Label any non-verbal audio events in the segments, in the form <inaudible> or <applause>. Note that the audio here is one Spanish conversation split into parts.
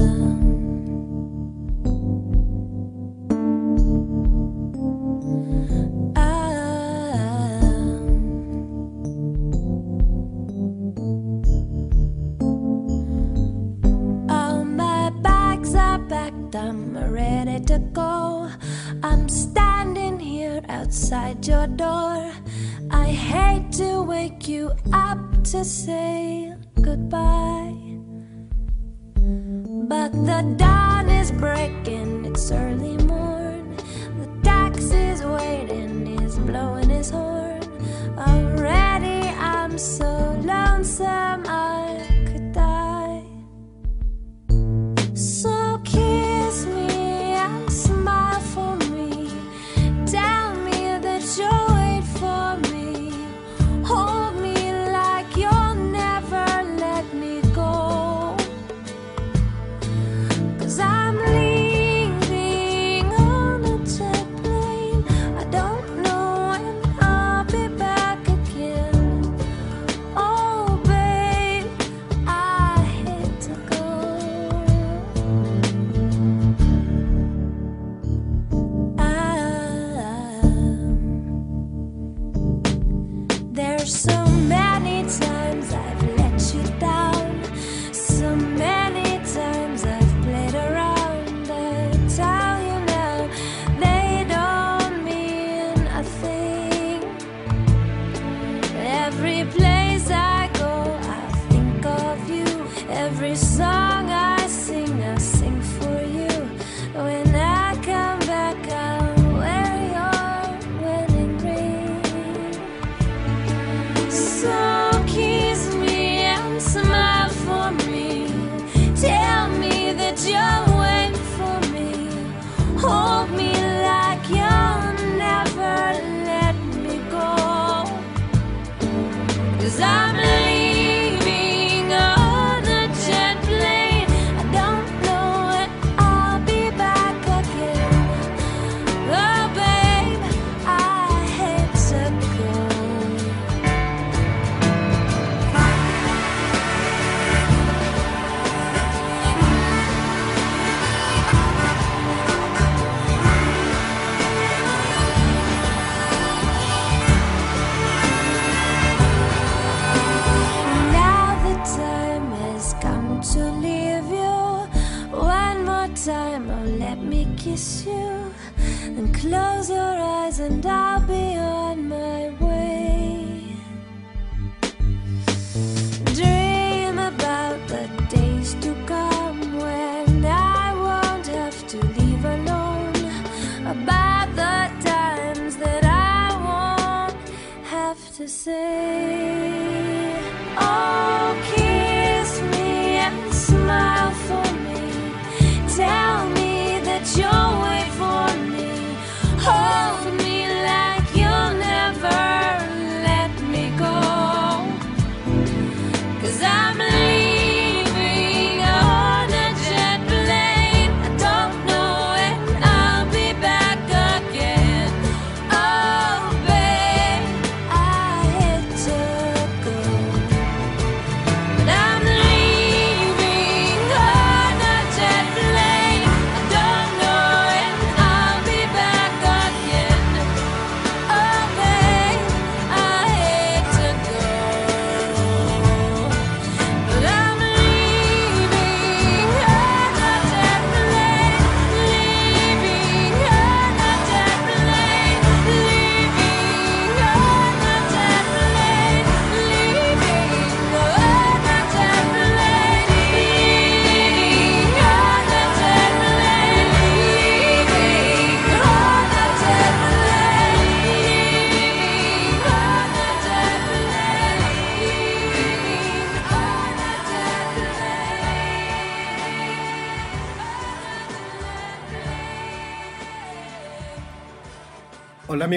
them.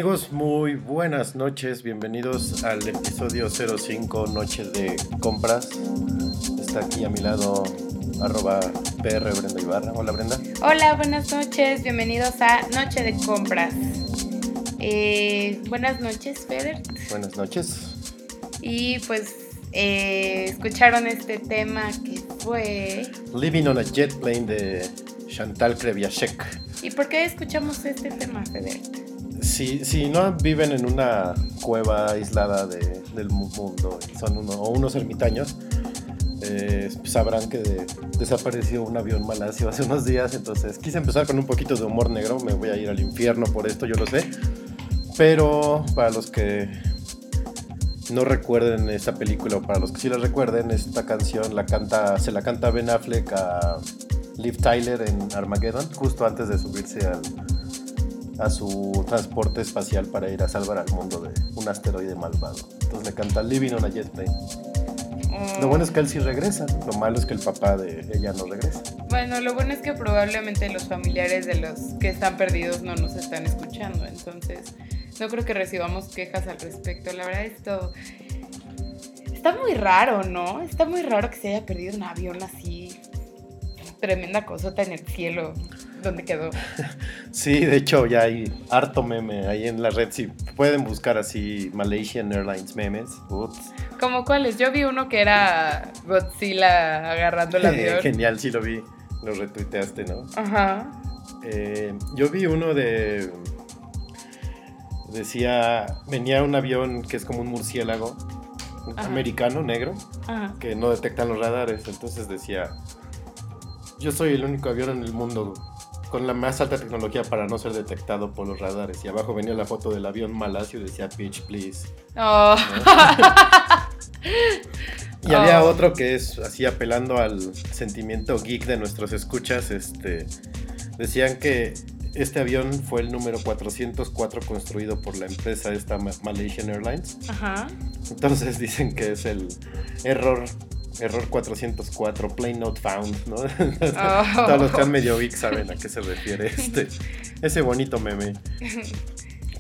amigos, muy buenas noches, bienvenidos al episodio 05 Noche de Compras. Está aquí a mi lado arroba PR Brenda Ibarra. Hola Brenda. Hola, buenas noches, bienvenidos a Noche de Compras. Eh, buenas noches, Fer. Buenas noches. Y pues eh, escucharon este tema que fue... Living on a Jet Plane de Chantal Kreviachek. ¿Y por qué escuchamos este tema, Federico? Si, si no viven en una cueva aislada de- del mu- mundo, y son uno- o unos ermitaños, eh, sabrán que de- desapareció un avión malasio hace unos días, entonces quise empezar con un poquito de humor negro, me voy a ir al infierno por esto, yo lo sé, pero para los que no recuerden esta película o para los que sí la recuerden, esta canción la canta, se la canta Ben Affleck a Liv Tyler en Armageddon, justo antes de subirse al, a su transporte espacial para ir a salvar al mundo de un asteroide malvado. Entonces le canta Living on a Jet Plane. Oh, Lo bueno es que él sí regresa, lo malo es que el papá de ella no regresa. Bueno, lo bueno es que probablemente los familiares de los que están perdidos no nos están escuchando, entonces no creo que recibamos quejas al respecto. La verdad esto está muy raro, ¿no? Está muy raro que se haya perdido un avión así, tremenda cosota en el cielo, donde quedó. <laughs> Sí, de hecho ya hay harto meme ahí en la red. Si pueden buscar así Malaysian Airlines memes. Ups. ¿Como cuáles? Yo vi uno que era Godzilla agarrando el <laughs> avión. Genial, sí lo vi. Lo retuiteaste, ¿no? Ajá. Eh, yo vi uno de. Decía. Venía un avión que es como un murciélago Ajá. americano, negro, Ajá. que no detectan los radares. Entonces decía. Yo soy el único avión en el mundo con la más alta tecnología para no ser detectado por los radares. Y abajo venía la foto del avión malasio y decía Pitch, please. Oh. <laughs> Y había Oh. otro que es así apelando al sentimiento geek de nuestros escuchas. Este, decían que este avión fue el número 404 construido por la empresa esta Ma- Malaysian Airlines. Ajá. Entonces dicen que es el error error 404, plane not found, ¿no? <laughs> Oh. Todos los que han medio geek saben a qué se refiere este <laughs> ese bonito meme.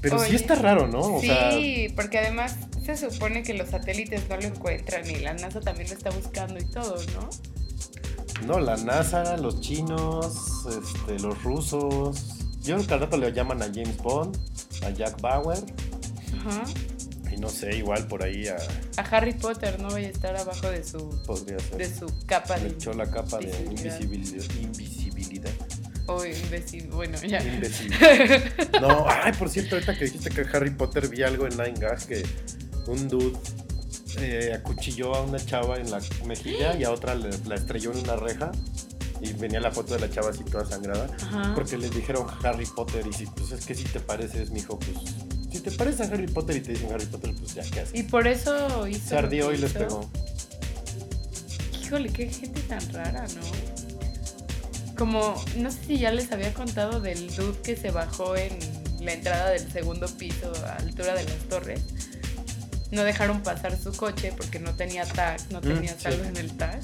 Pero sí está raro, ¿no? O sea, sí, porque además se supone que los satélites no lo encuentran y la NASA también lo está buscando y todo, ¿no? No, la NASA, los chinos, este, los rusos. Yo creo que al rato le llaman a James Bond, a Jack Bauer, Ajá. Y no sé, igual por ahí a, A Harry Potter no vaya a estar abajo de su podría ser. de su capa Le de echó la capa de invisibilidad. invisibilidad. invisibilidad. o imbécil, bueno, ya. Imbécil. <laughs> No, ay, por cierto, ahorita que dijiste que Harry Potter vi algo en Nine Gag que un dude eh, acuchilló a una chava en la mejilla y a otra le- la estrelló en una reja. Y venía la foto de la chava así toda sangrada. Ajá. Porque les dijeron Harry Potter y si pues es que si te pareces, mijo, pues si te pareces a Harry Potter y te dicen Harry Potter, pues ya, ¿qué haces? Y por eso hizo Se ardió y les pegó. Híjole, qué gente tan rara, ¿no? Como, no sé si ya les había contado del dude que se bajó en la entrada del segundo piso a altura de las torres. No dejaron pasar su coche porque no tenía tag, no Mm, tenía sí. saldo en el tag.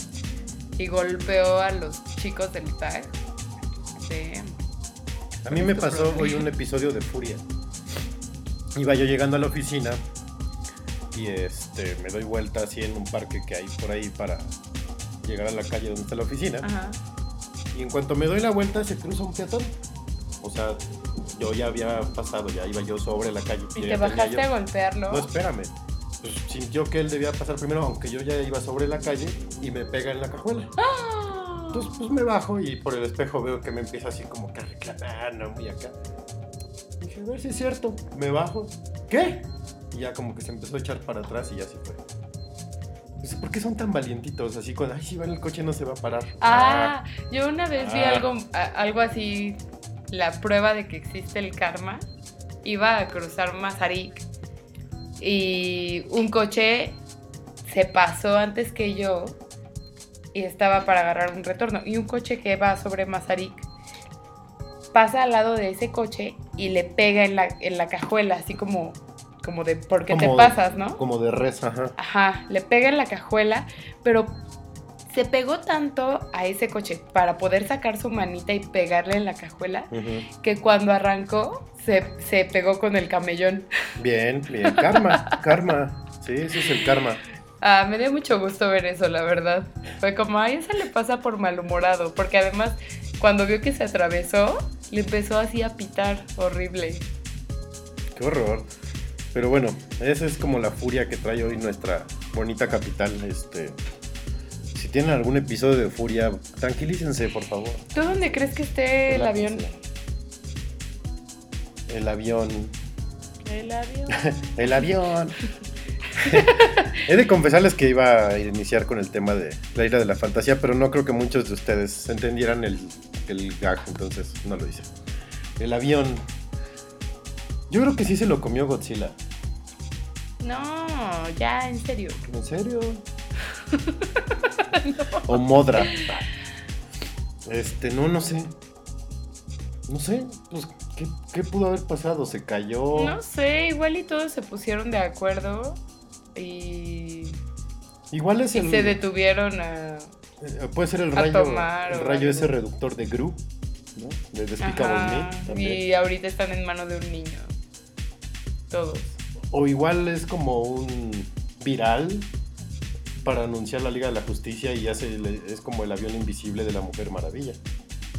Y golpeó a los chicos del tag. Damn. A mí me pasó hoy un episodio de Furia. Iba yo llegando a la oficina y este me doy vuelta así en un parque que hay por ahí para llegar a la calle donde está la oficina. Ajá. Y en cuanto me doy la vuelta se cruza un peatón. O sea, yo ya había pasado, ya iba yo sobre la calle. ¿Y te bajaste yo- a golpearlo? No, espérame. Pues sintió que él debía pasar primero, aunque yo ya iba sobre la calle y me pega en la cajuela. ¡Ah! Entonces, pues me bajo y por el espejo veo que me empieza así como que a reclamar, ¿no? Muy acá. A ver si es cierto. Me bajo. ¿Qué? Y ya como que se empezó a echar para atrás y ya se fue. ¿por qué son tan valientitos? Así cuando, ay, si va en el coche no se va a parar. Ah, yo una vez vi Ah. algo, a- algo así, la prueba de que existe el karma. Iba a cruzar Mazarik y un coche se pasó antes que yo y estaba para agarrar un retorno. Y un coche que va sobre Mazarik pasa al lado de ese coche y le pega en la, en la cajuela, así como, como de, ¿por qué te Como- pasas, no? Como de res, ajá. Ajá, le pega en la cajuela, pero se pegó tanto a ese coche para poder sacar su manita y pegarle en la cajuela que cuando arrancó se, se pegó con el camellón. Bien, bien. Karma, karma. Sí, ese es el karma. Ah, me dio mucho gusto ver eso, la verdad. Fue como, ay, eso le pasa por malhumorado, porque además cuando vio que se atravesó, le empezó así a pitar horrible. Qué horror. Pero bueno, esa es como la furia que trae hoy nuestra bonita capital. Este, si tienen algún episodio de euforia, tranquilícense, por favor. ¿Tú dónde crees que esté el avión? El avión. <laughs> El avión. El avión. He de confesarles que iba a iniciar con el tema de la isla de la fantasía, pero no creo que muchos de ustedes entendieran el, el gag, entonces no lo hice. El avión. Yo creo que sí se lo comió Godzilla. No, ya, en serio. ¿En serio? <laughs> O Modra. Este, no, no sé. No sé, pues, ¿qué, qué pudo haber pasado? ¿Se cayó? No sé, igual y todos se pusieron de acuerdo y, Igual es y el. se detuvieron a... eh, Puede ser el rayo. tomar el rayo ese reductor de Gru, ¿no? De Despicable Me y ahorita están en manos de un niño. Todos. O igual es como un viral para anunciar la Liga de la Justicia y ya se le- es como el avión invisible de la Mujer Maravilla.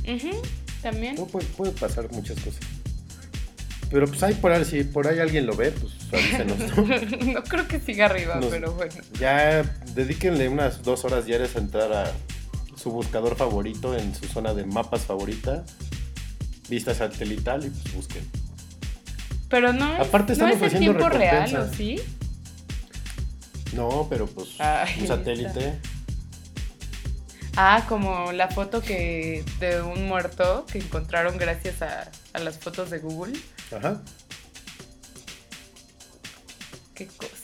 Ujú, También. No, puede, puede pasar muchas cosas. Pero pues ahí por ahí, si por ahí alguien lo ve, pues avísenos, ¿no? <laughs> no creo que siga arriba, Nos- pero bueno. Ya dedíquenle unas dos horas diarias a entrar a su buscador favorito en su zona de mapas favorita, vista satelital y pues busquen. Pero no Aparte no es en tiempo real. ¿o sí? No, pero pues Ay, un satélite. Ah, como la foto que de un muerto que encontraron gracias a, a las fotos de Google. Ajá. Qué cosas.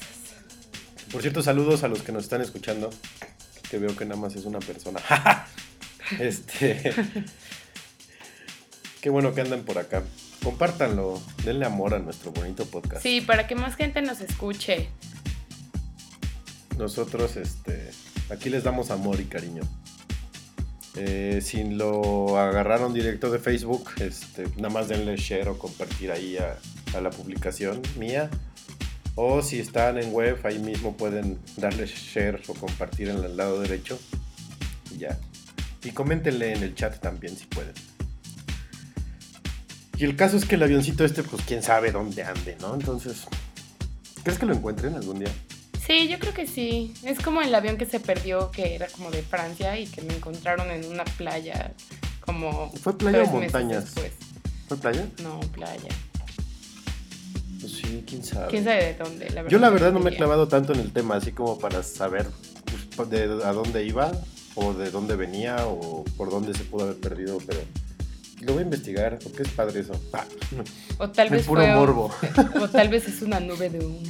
Por cierto, saludos a los que nos están escuchando. Que veo que nada más es una persona. <laughs> este. Qué bueno que andan por acá. Compártanlo. Denle amor a nuestro bonito podcast. Sí, para que más gente nos escuche. Nosotros, este. Aquí les damos amor y cariño. Eh, si lo agarraron directo de Facebook, este, nada más denle share o compartir ahí a, a la publicación mía. O si están en web, ahí mismo pueden darle share o compartir en el lado derecho. Y ya. Y coméntenle en el chat también si pueden. Y el caso es que el avioncito este, pues quién sabe dónde ande, ¿no? Entonces, ¿crees que lo encuentren algún día? Sí, yo creo que sí. Es como el avión que se perdió, que era como de Francia y que me encontraron en una playa como... ¿Fue playa o montañas? ¿Fue playa? No, playa. Pues sí, quién sabe. ¿Quién sabe de dónde? La Yo la verdad no me he clavado tanto en el tema, así como para saber pues, de a dónde iba, o de dónde venía, o por dónde se pudo haber perdido, pero lo voy a investigar, porque es padre eso. Ah, O tal <laughs> vez puro fue... morbo. <laughs> O tal vez es una nube de humo.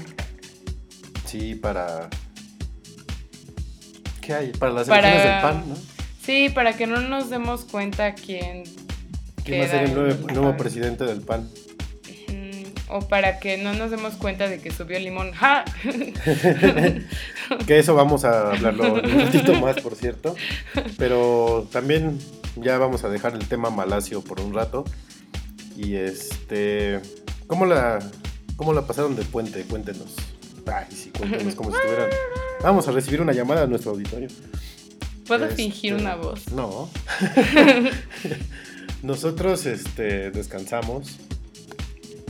Sí, para... ¿Qué hay? Para las Para- elecciones del PAN, ¿no? Sí, para que no nos demos cuenta quién... ¿Quién va a ser el nuevo, presidente del PAN? O para que no nos demos cuenta de que subió el limón. ¡Ja! <laughs> Que eso vamos a hablarlo un ratito más, por cierto. Pero también ya vamos a dejar el tema Malacio por un rato. Y este. ¿Cómo la, cómo la pasaron de puente? Cuéntenos. Ay, sí, cuéntenos como si estuvieran. Vamos a recibir una llamada a nuestro auditorio. ¿Puedo Este, fingir una voz? No. <laughs> Nosotros este, descansamos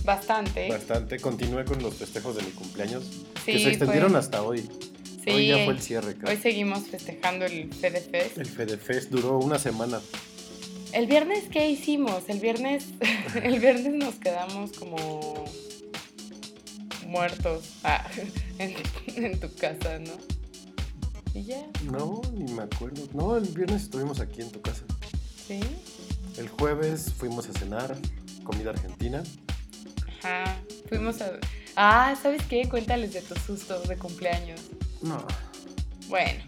Bastante. bastante. Continué con los festejos de mi cumpleaños. que Sí, se extendieron fue- hasta hoy. Sí, Hoy ya fue el cierre, creo. Hoy seguimos festejando el Fede Fest. El FedeFest duró una semana. El viernes, ¿qué hicimos? El viernes, <laughs> el viernes nos quedamos como muertos ah, <laughs> en, en tu casa, ¿no? Y ya, No, ni me acuerdo. No, el viernes estuvimos aquí en tu casa. ¿sí? El jueves fuimos a cenar comida argentina. Ajá. Fuimos a... Ah, ¿sabes qué? Cuéntales de tu susto de cumpleaños. No. Bueno,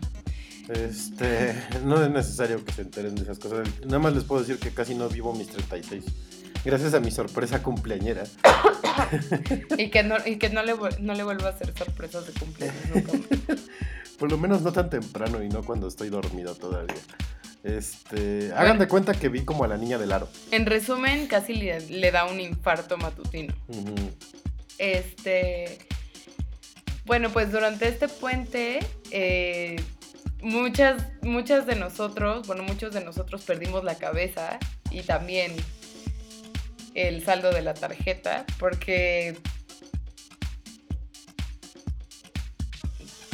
Este, <laughs> no es necesario que se enteren de esas cosas. Nada más les puedo decir que casi no vivo mis 36. Gracias a mi sorpresa cumpleañera. <coughs> y que no, y que no le, no le vuelva a hacer sorpresas de cumpleaños nunca. <laughs> Por lo menos no tan temprano y no cuando estoy dormido todavía. Este, hagan de cuenta que vi como a la niña del aro. En resumen, casi le, le da un infarto matutino. Este. Bueno, pues durante este puente, eh, muchas, muchas de nosotros, bueno, muchos de nosotros perdimos la cabeza y también el saldo de la tarjeta, porque.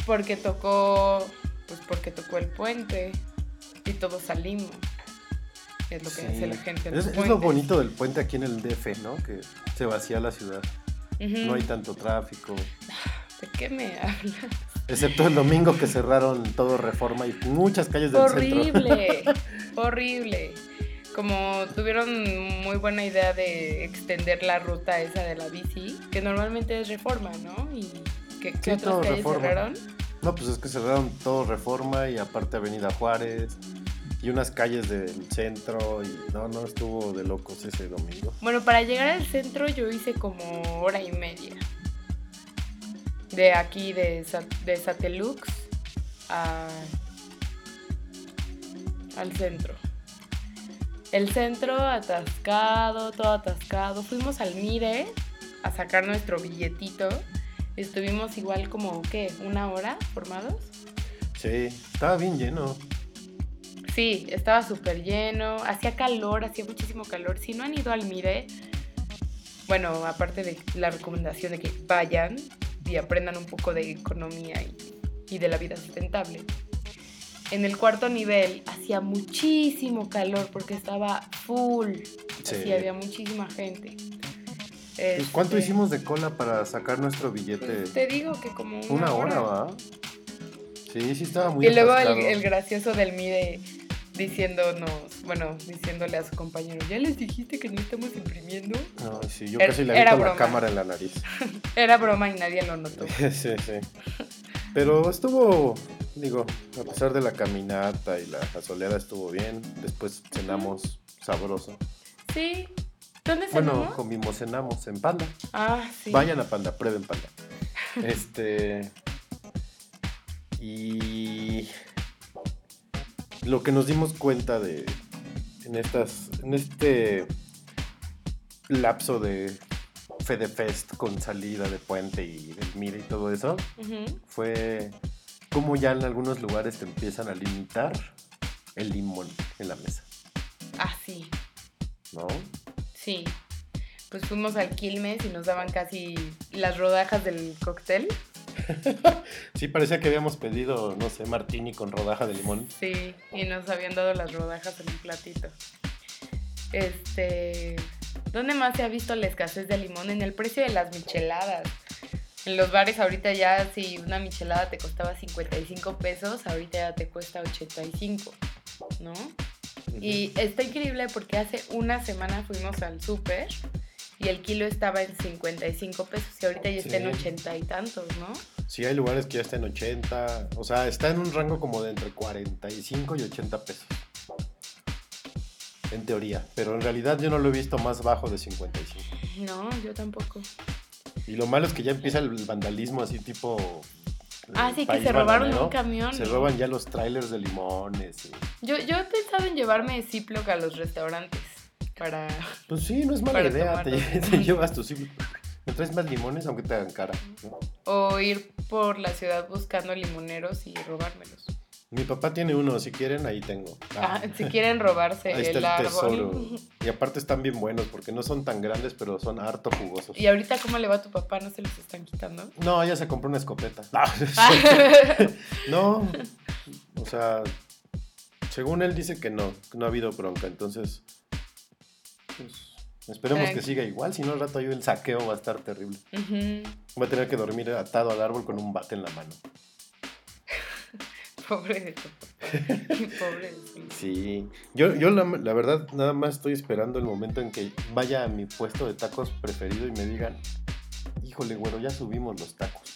Porque tocó pues porque tocó el puente y todos salimos. Es lo que Sí. hace la gente en Es, los es lo bonito del puente aquí en el DF, ¿no? Que se vacía la ciudad. No hay tanto tráfico. <sighs> ¿De qué me hablas? Excepto el domingo que cerraron todo Reforma y muchas calles del centro. Horrible, <laughs> horrible. Como tuvieron muy buena idea de extender la ruta esa de la bici, que normalmente es reforma, ¿no? Y que, ¿qué Sí, todo otras calles Reforma. cerraron? No, pues es que cerraron todo Reforma y aparte Avenida Juárez y unas calles del centro y no, no, estuvo de locos ese domingo. Bueno, para llegar al centro yo hice como hora y media. De aquí, de, de Satelux a- al centro. El centro atascado, todo atascado. Fuimos al Mire a sacar nuestro billetito. Estuvimos igual como, ¿qué? ¿Una hora formados? Sí, estaba bien lleno. Sí, estaba súper lleno, hacía calor, hacía muchísimo calor. Si no han ido al Mire, bueno, aparte de la recomendación de que vayan y aprendan un poco de economía y, y de la vida sustentable. En el cuarto nivel hacía muchísimo calor porque estaba full. Sí. Así había muchísima gente. Pues, ¿Cuánto Este, hicimos de cola para sacar nuestro billete? pues, Te digo que como una, Una hora, ¿va? Sí, sí estaba muy Y luego el gracioso del MIDE diciéndonos, bueno, diciéndole a su compañero, ¿ya les dijiste que no estamos imprimiendo? No, sí, yo casi le aviento la cámara en la nariz. <laughs> Era broma y nadie lo notó. <laughs> sí, sí. Pero estuvo, digo, a pesar de la caminata y la, soleada estuvo bien. Después cenamos sabroso. Sí. ¿Dónde Bueno, cenamos? comimos, cenamos en Panda. Ah, sí. Vayan a Panda, prueben Panda. <laughs> Este. Y. Lo que nos dimos cuenta de. En estas. En este. Lapso de. Fede Fest con salida de puente y del Mire y todo eso. Fue. Como ya en algunos lugares te empiezan a limitar el limón en la mesa. Ah, sí. ¿No? Sí. Pues fuimos al Quilmes y nos daban casi las rodajas del cóctel. <laughs> Sí, parecía que habíamos pedido, no sé, martini con rodaja de limón. Sí, y nos habían dado las rodajas en un platito. Este, ¿dónde más se ha visto la escasez de limón? En el precio de las micheladas. En los bares ahorita ya si una michelada te costaba 55 pesos, ahorita ya te cuesta 85, ¿no? Y está increíble porque hace una semana fuimos al súper y el kilo estaba en 55 pesos y ahorita ya está en Sí. 80 y tantos, ¿no? Sí, hay lugares que ya está en 80. O sea, está en un rango como de entre 45 y 80 pesos. En teoría. Pero en realidad yo no lo he visto más bajo de 55. No, yo tampoco. Y lo malo es que ya empieza el vandalismo así tipo... Ah, sí, que se robaron bananero. un camión. Se roban ya los trailers de limones. y- Yo, yo he pensado en llevarme Ziploc a los restaurantes para... Pues sí, no es mala idea. Te, <laughs> te llevas tus... Me traes más limones aunque te hagan cara. ¿no? o ir por la ciudad buscando limoneros y robármelos. Mi papá tiene uno, si quieren, ahí tengo. Ah, si quieren robarse Ahí está el el árbol. tesoro. <laughs> Y aparte están bien buenos porque no son tan grandes, pero son harto jugosos. ¿Y ahorita cómo le va a tu papá? ¿No se los están quitando? No, ella se compró una escopeta. Ah. <laughs> No, o sea, según él dice que no, que no ha habido bronca. Entonces, pues, esperemos que siga igual. Si no, al rato ahí el saqueo va a estar terrible. Ujú. Va a tener que dormir atado al árbol con un bate en la mano. <laughs> Pobre de. <laughs> Pobre de Sí, yo, yo la, la verdad nada más estoy esperando el momento en que vaya a mi puesto de tacos preferido y me digan, híjole, güero, ya subimos los tacos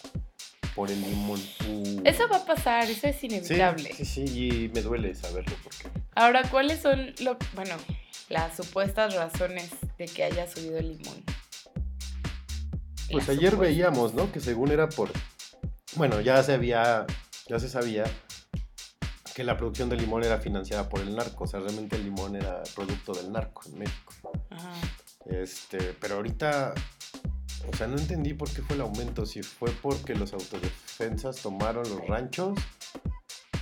por el limón. Uh. Eso va a pasar, eso es Sí, inevitable. Sí, sí, y me duele saberlo porque... Ahora, ¿cuáles son lo, bueno, las supuestas razones de que haya subido el limón? Pues Las ayer supuestas. veíamos, ¿no? Que según era por... Bueno, ya se había, ya se sabía que la producción de limón era financiada por el narco. O sea, realmente el limón era producto del narco en México. Ajá. Este, pero ahorita, o sea, no entendí por qué fue el aumento. Si fue porque los autodefensas tomaron los ranchos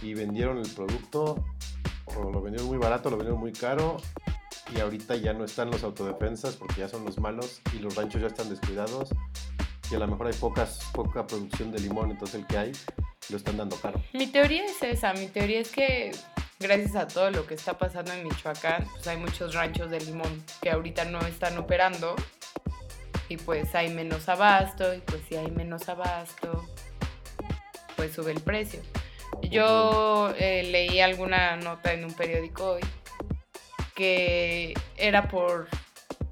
y vendieron el producto, o lo vendieron muy barato, lo vendieron muy caro, y ahorita ya no están los autodefensas porque ya son los malos y los ranchos ya están descuidados. Y a lo mejor hay pocas, poca producción de limón, entonces el que hay lo están dando caro. Mi teoría es esa, mi teoría es que gracias a todo lo que está pasando en Michoacán, pues hay muchos ranchos de limón que ahorita no están operando y pues hay menos abasto y pues si hay menos abasto, pues sube el precio. Yo eh, leí alguna nota en un periódico hoy que era por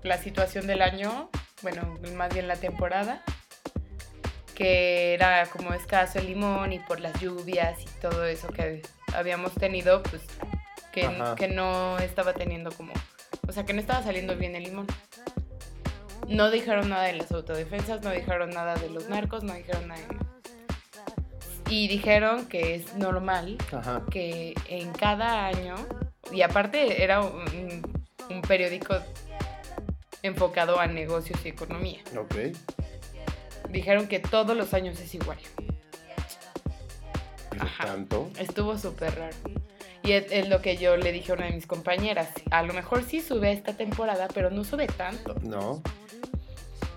la situación del año, bueno, más bien la temporada, que era como escaso el limón y por las lluvias y todo eso que habíamos tenido, pues que, no estaba teniendo como, o sea, que no estaba saliendo bien el limón. No dijeron nada de las autodefensas, no dijeron nada de los narcos, no dijeron nada de... Y dijeron que es normal Ajá. que en cada año, y aparte era un, un periódico enfocado a negocios y economía, Ok. dijeron que todos los años es igual. Ajá. tanto. Estuvo súper raro. Y es, es lo que yo le dije a una de mis compañeras. A lo mejor sí sube esta temporada, pero no sube tanto. No.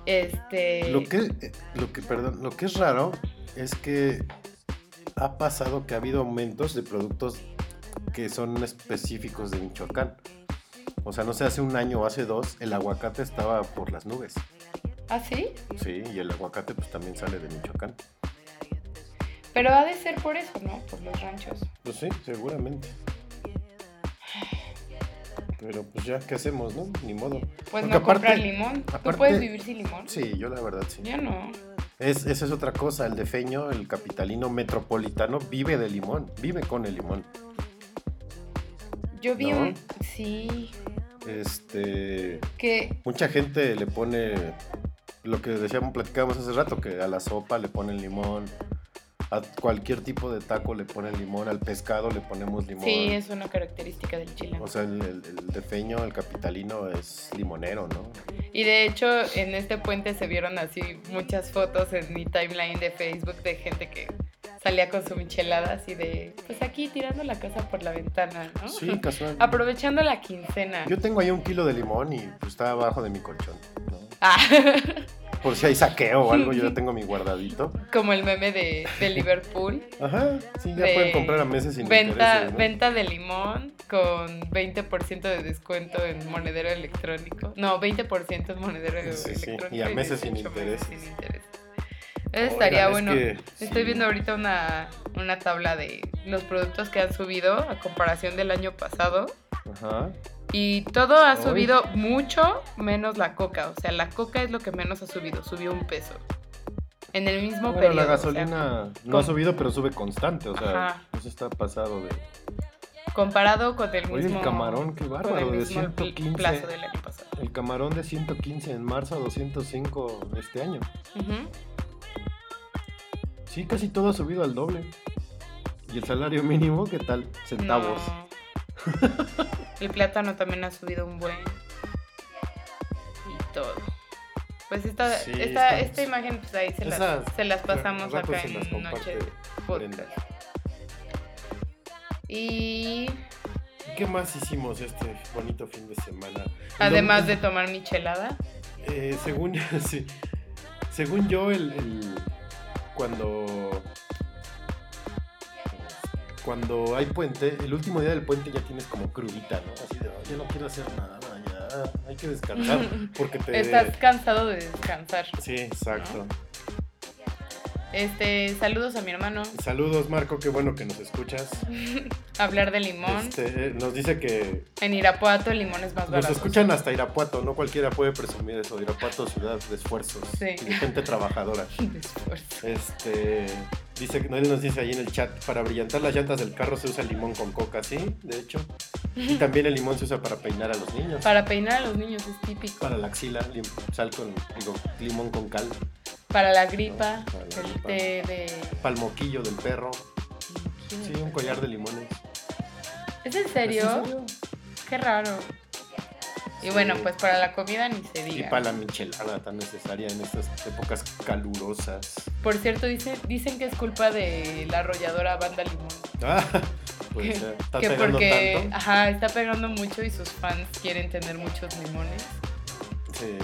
Este. Lo que, lo que, perdón, lo que es raro es que ha pasado que ha habido aumentos de productos que son específicos de Michoacán. O sea, no sé, hace un año o hace dos, el aguacate estaba por las nubes. ¿Ah, sí? Sí, y el aguacate pues también sale de Michoacán. Pero ha de ser por eso, ¿no? Por los ranchos. Pues sí, seguramente. Pero pues ya, ¿qué hacemos, no? Ni modo. Pues Porque no comprar aparte- limón. ¿Tú puedes vivir sin limón? Sí, yo la verdad sí. Yo no. Es, esa es otra cosa, el defeño, el capitalino metropolitano vive de limón, vive con el limón. Yo vi ¿No? un. Sí. Este, Que. mucha gente le pone lo que decíamos, platicábamos hace rato, que a la sopa le ponen limón, a cualquier tipo de taco le ponen limón, al pescado le ponemos limón. Sí, es una característica del chile. O sea, el, el- el defeño, el capitalino es limonero, ¿no? Y de hecho, en este puente se vieron así muchas fotos en mi timeline de Facebook de gente que salía con su michelada así de, pues aquí tirando la casa por la ventana, ¿no? Sí, casual. <laughs> Aprovechando la quincena. Yo tengo ahí un kilo de limón y pues, está abajo de mi colchón. ¿no? Ah, <laughs> Por si hay saqueo o algo, yo ya <laughs> tengo mi guardadito. como el meme de, de Liverpool. Ajá, sí, ya De pueden comprar a meses sin Venta, intereses, ¿no? venta de limón con 20% de descuento en monedero electrónico. No, 20% en monedero Sí, sí, electrónico. y a meses sin 18 meses intereses. sin intereses. Eso estaría Oigan, es bueno. que Estoy sí. viendo ahorita una, una tabla de los productos que han subido a comparación del año pasado. Ajá. Y todo ha subido mucho menos la coca. O sea, la coca es lo que menos ha subido. Subió un peso. En el mismo Bueno, periodo. la o sea, gasolina no con- ha subido, pero sube constante, o sea, Ajá. eso está pasado de... comparado con el Oye, mismo. el camarón, qué bárbaro, de mismo pl- 115. plazo del año pasado. El camarón de 115 en marzo a 205 este año. Ujú. Sí, casi todo ha subido al doble. ¿Y el salario mínimo qué tal? Centavos. No. El plátano también ha subido un buen. Y todo. Pues esta, Sí, esta, esta imagen, pues ahí se, las, se las pasamos acá las en comparte Noche. Podcast. Y ¿Qué más hicimos este bonito fin de semana? Además de tomar michelada, Eh, según, <laughs> sí. según yo, el, el- cuando cuando hay puente, el último día del puente ya tienes como crudita, ¿no? Así de, "Oh, ya no quiero hacer nada, ya hay que descansar, <laughs> porque te... estás cansado de descansar. Sí, exacto. Este, saludos a mi hermano. Saludos, Marco, qué bueno que nos escuchas. <laughs> Hablar de limón. Este, eh, nos dice que En Irapuato el limón es más nos barato. escuchan hasta Irapuato, no cualquiera puede presumir eso. Irapuato, ciudad de esfuerzos Sí. y de gente trabajadora. <laughs> De. Este dice que él nos dice ahí en el chat para brillantar las llantas del carro se usa limón con coca, sí, de hecho. Y <laughs> también el limón se usa para peinar a los niños. Para peinar a los niños es típico. Para la axila, sal con digo, limón con cal, Para la gripa, Para la el gripa. té de. para el moquillo del perro. Sí, un collar de limones. ¿Es en serio? ¿Es en serio? Qué raro. Y bueno, pues para la comida ni se Y diga. para la michelada tan necesaria en estas épocas calurosas. Por cierto, dice, dicen que es culpa de la arrolladora Banda Limón. Ah, <laughs> pues que, está que pegando porque tanto. ajá, está pegando mucho y sus fans quieren tener muchos limones. Sí.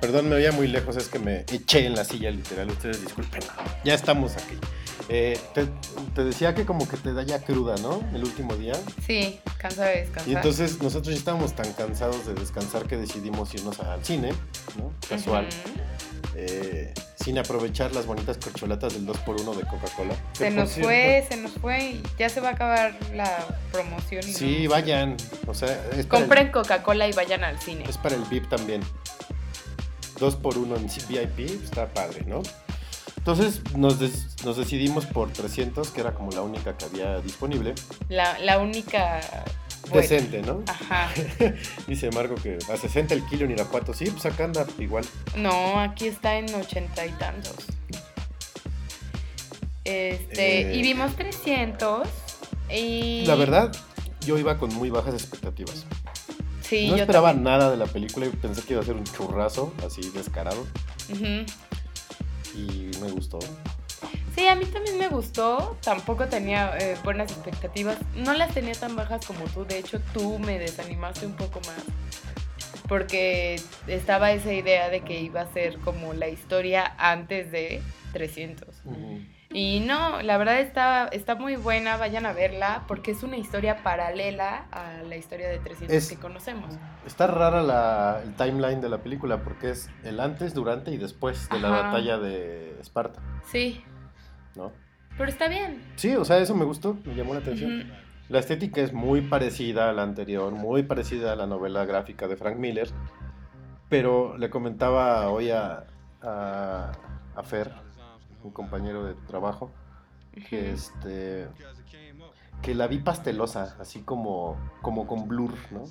Perdón, me oía muy lejos, es que me eché en la silla literal. Ustedes disculpen. Ya estamos aquí. Eh, te, te decía que como que te da ya cruda, ¿no? El último día. Sí, cansa de descansar. Y entonces nosotros ya estábamos tan cansados de descansar que decidimos irnos al cine, ¿no? Casual. Eh, sin aprovechar las bonitas corcholatas del 2x1 de Coca-Cola. Se nos cierto- fue, se nos fue y ya se va a acabar la promoción. y Sí, no. vayan. O sea, Compren Coca-Cola y vayan al cine. es para el VIP también. 2x1 en VIP, está padre, ¿no? Entonces nos, des- nos decidimos por 300, que era como la única que había disponible. La, la única. Buena. Decente, ¿no? Ajá. <laughs> Dice Marco que a 60 el kilo en Irapuato. Sí, pues acá anda igual. No, aquí está en ochenta y tantos. Este, Eh. y vimos 300 y... La verdad, yo iba con muy bajas expectativas. sí, no yo esperaba también. nada de la película y pensé que iba a ser un churrazo, así descarado. Ujú. Y me gustó. Sí, a mí también me gustó. Tampoco tenía eh, buenas expectativas. No las tenía tan bajas como tú. De hecho, tú me desanimaste un poco más. Porque estaba esa idea de que iba a ser como la historia antes de 300. Y no, la verdad está, está muy buena, vayan a verla, porque es una historia paralela a la historia de 300 Es- que conocemos. Está rara la, el timeline de la película porque es el antes, durante y después de la batalla de Esparta, Sí, ¿no? pero está bien. Sí, o sea, eso me gustó, me llamó la atención. La estética es muy parecida a la anterior, muy parecida a la novela gráfica de Frank Miller, pero le comentaba hoy a, a, a Fer, un compañero de trabajo, que este que la vi pastelosa, así como como con blur, ¿no?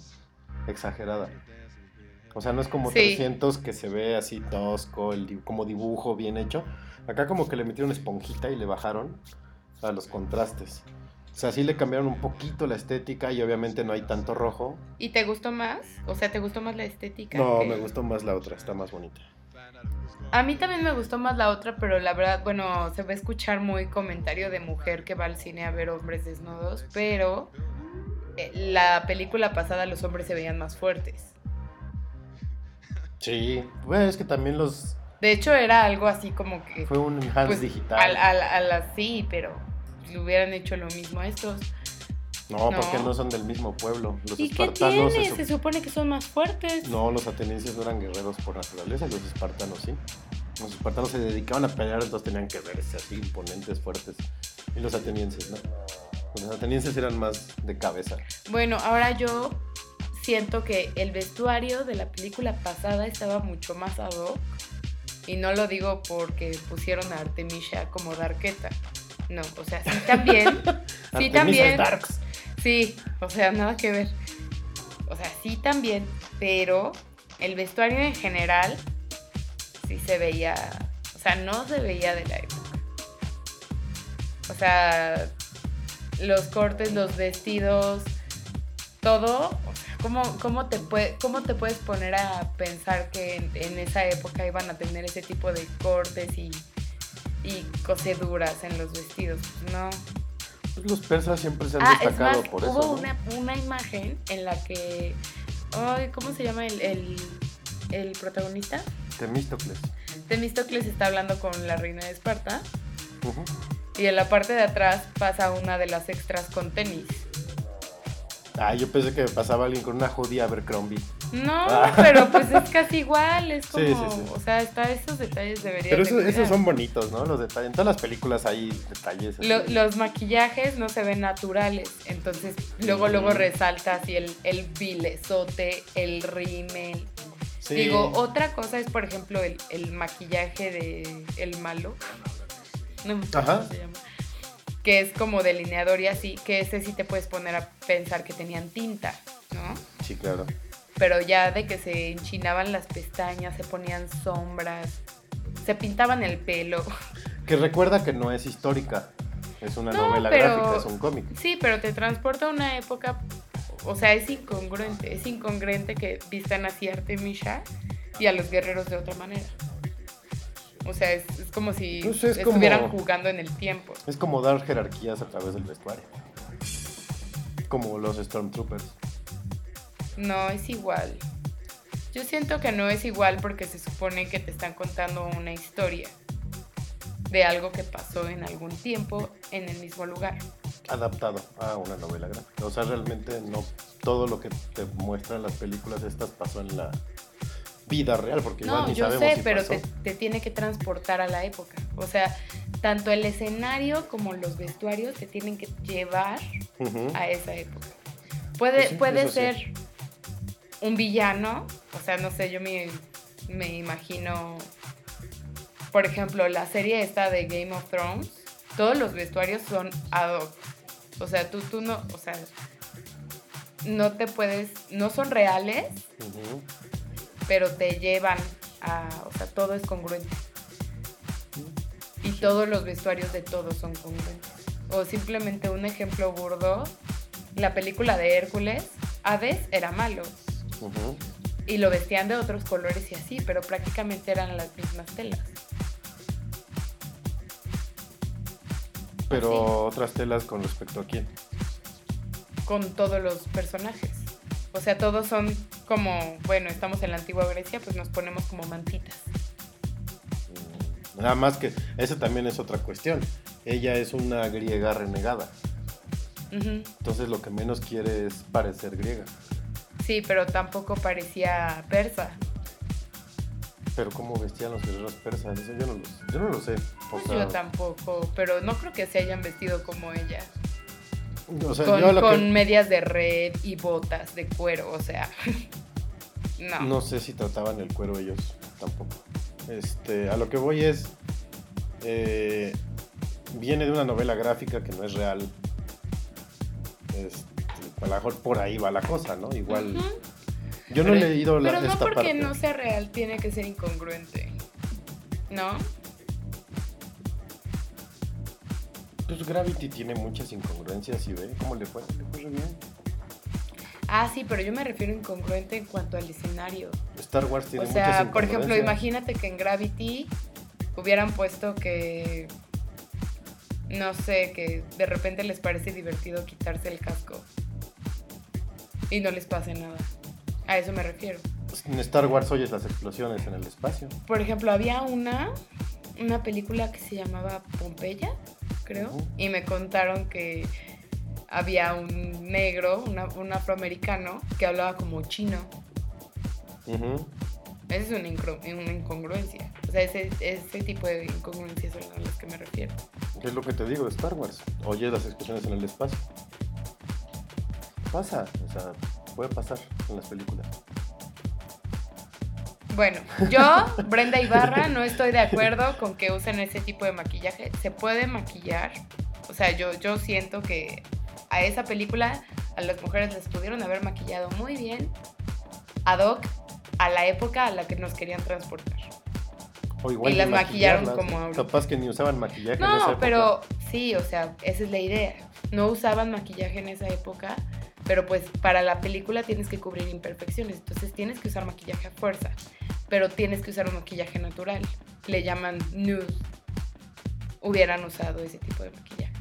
Exagerada. O sea, no es como Sí. 300 que se ve así tosco, el, como dibujo bien hecho. Acá como que le metieron esponjita y le bajaron a los contrastes. O sea, sí le cambiaron un poquito la estética y obviamente no hay tanto rojo. ¿Y te gustó más? O sea, ¿te gustó más la estética? No, que- me gustó más la otra, está más bonita. A mí también me gustó más la otra, pero la verdad, bueno, se va a escuchar muy comentario de mujer que va al cine a ver hombres desnudos, pero eh, la película pasada los hombres se veían más fuertes. Sí, bueno, es que también los... De hecho, era algo así como que... Fue un enhance pues, digital. Al, al, al- así, pero le hubieran hecho lo mismo a estos. No, No. porque no son del mismo pueblo. Los ¿Y qué espartanos tiene? se Se, sup- supone que son más fuertes. No, los atenienses no eran guerreros por naturaleza, los espartanos sí. Los espartanos se dedicaban a pelear, entonces tenían que verse así, imponentes, fuertes. Y los atenienses, ¿no? Los atenienses eran más de cabeza. Bueno, ahora yo siento que el vestuario de la película pasada estaba mucho más ad hoc. Y no lo digo porque pusieron a Artemisia como Darketa. No, o sea, sí también. <laughs> sí también. Darks. Sí, o sea, nada que ver. O sea, sí también, pero el vestuario en general sí se veía, o sea, no se veía de la época. O sea, los cortes, los vestidos, todo, ¿cómo, cómo, te, puede, ¿cómo te puedes poner a pensar que en, en esa época iban a tener ese tipo de cortes y, y coseduras en los vestidos? No. Pues los persas siempre se han Ah, es destacado más, por hubo eso. ¿no? una, una imagen en la que. Ay, ¿Cómo se llama el, el, el protagonista? Temístocles. Temístocles está hablando con la reina de Esparta. Y en la parte de atrás pasa una de las extras con tenis. Ah, yo pensé que pasaba alguien con una judía Abercrombie. No, Ah. <laughs> pero pues es casi igual. Es como. Sí, sí, sí. O sea, está, esos detalles deberían. Pero de esos son bonitos, ¿no? Los detalles. En todas las películas hay detalles. Lo- los maquillajes no se ven naturales, entonces luego luego Mm. resalta así el, el vilezote, el rímel, Sí. Digo, otra cosa es, por ejemplo, el, el maquillaje de el malo. No me acuerdo Ajá. cómo se llama. Que es como delineador y así, que ese sí te puedes poner a pensar que tenían tinta, ¿no? Sí, claro. Pero ya de que se enchinaban las pestañas, se ponían sombras, se pintaban el pelo. <laughs> Que recuerda que no es histórica. Es una No, novela pero- gráfica, es un cómic. Sí, pero te transporta a una época, o sea, es incongruente, es incongruente que vistan así a Artemisia y a los guerreros de otra manera. O sea, es, es como si Pues es estuvieran como- jugando en el tiempo. Es como dar jerarquías a través del vestuario. Como los Stormtroopers. No, es igual. Yo siento que no es igual porque se supone que te están contando una historia de algo que pasó en algún tiempo en el mismo lugar. Adaptado a una novela gráfica. O sea, realmente no todo lo que te muestran las películas estas pasó en la vida real, porque igual No, ni yo sabemos sé, si pero pasó. te, te tiene que transportar a la época. O sea, tanto el escenario como los vestuarios te tienen que llevar a esa época. Puede, Pues sí, puede sí. ser un villano, o sea, no sé, yo me, me imagino, por ejemplo, la serie esta de Game of Thrones, todos los vestuarios son ad hoc. O sea, tú, tú no, o sea, no te puedes, no son reales, Ujú. Pero te llevan a, o sea, todo es congruente. Y todos los vestuarios de todos son congruentes. O simplemente un ejemplo burdo, la película de Hércules, Hades era malo y lo vestían de otros colores y así, pero prácticamente eran las mismas telas. Pero otras telas con respecto a quién. con todos los personajes. O sea, todos son como, bueno, estamos en la antigua Grecia, pues nos ponemos como mantitas. Mm, Nada más que esa también es otra cuestión. Ella es una griega renegada. Entonces lo que menos quiere es parecer griega. Sí, pero tampoco parecía persa. Pero cómo vestían los guerreros persas, eso yo no lo, yo no lo sé. O Pues sea, yo tampoco, pero no creo que se hayan vestido como ella. O sea, con yo lo que- con medias de red y botas de cuero, o sea. <laughs> no. No sé si trataban el cuero ellos, tampoco. Este, a lo que voy es. eh, viene de una novela gráfica que no es real. Este, a lo mejor por ahí va la cosa, ¿no? Igual. Yo no he Pero- leído la, Pero no porque parte. no sea real, tiene que ser incongruente. ¿No? Pues Gravity tiene muchas incongruencias y ve cómo le fue. Le fue bien. Ah, sí, pero yo me refiero a incongruente en cuanto al escenario. Star Wars tiene O muchas sea, por ejemplo, imagínate que en Gravity hubieran puesto que. No sé, que de repente les parece divertido quitarse el casco. Y no les pase nada. A eso me refiero. En Star Wars oyes las explosiones en el espacio. Por ejemplo, había una, una película que se llamaba Pompeya, creo, y me contaron que había un negro, una- un afroamericano, que hablaba como chino. Esa es una, una incongruencia. O sea, ese, ese tipo de incongruencias son a las que me refiero. ¿Qué es lo que te digo de Star Wars? Oyes las explosiones en el espacio. Pasa, o sea, puede pasar en las películas. Bueno, yo, Brenda Ibarra, no estoy de acuerdo con que usen ese tipo de maquillaje. Se puede maquillar. O sea, yo, yo siento que a esa película a las mujeres les pudieron haber maquillado muy bien ad hoc a la época a la que nos querían transportar. O igual Y las maquillaron como ahorita. Capaz que ni usaban maquillaje en esa No, época. pero sí, o sea, esa es la idea. No usaban maquillaje en esa época, pero pues para la película tienes que cubrir imperfecciones, entonces tienes que usar maquillaje a fuerza, pero tienes que usar un maquillaje natural. Le llaman nude. Hubieran usado ese tipo de maquillaje.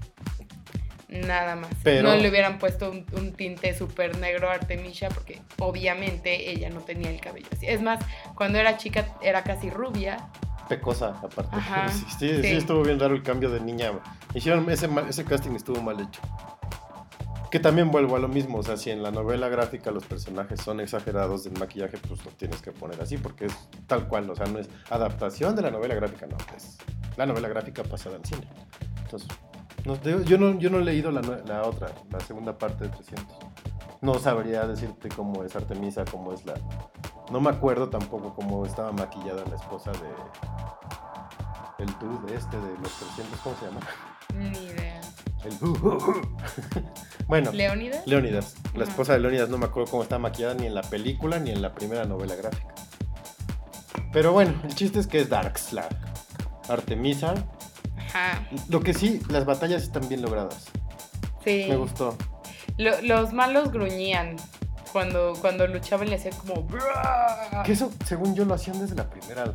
Nada más. Pero- No le hubieran puesto un, un tinte súper negro a Artemisia porque obviamente ella no tenía el cabello así. Es más, cuando era chica era casi rubia. Pecosa, aparte. <laughs> Sí, sí, sí, estuvo bien raro el cambio de niña. Hicieron ese, ese casting estuvo mal hecho. Que también vuelvo a lo mismo, o sea, si en la novela gráfica los personajes son exagerados del maquillaje, pues lo tienes que poner así, porque es tal cual, o sea, no es adaptación de la novela gráfica, no, es la novela gráfica pasada en cine. Entonces, yo, no, yo no he leído la, la otra, la segunda parte de 300. No sabría decirte cómo es Artemisa, cómo es la... No me acuerdo tampoco cómo estaba maquillada la esposa de... El dude este de los 300, ¿cómo se llama? Ni idea. El... <laughs> bueno, ¿Leónidas? Leónidas. La esposa de Leónidas no me acuerdo cómo está maquillada ni en la película ni en la primera novela gráfica. Pero bueno, el chiste es que es Darks, la Artemisa. Ajá. Lo que sí, las batallas están bien logradas. Sí. Me gustó. Lo- los malos gruñían. Cuando, cuando luchaban le hacían como... Que eso, según yo, lo hacían desde la primera.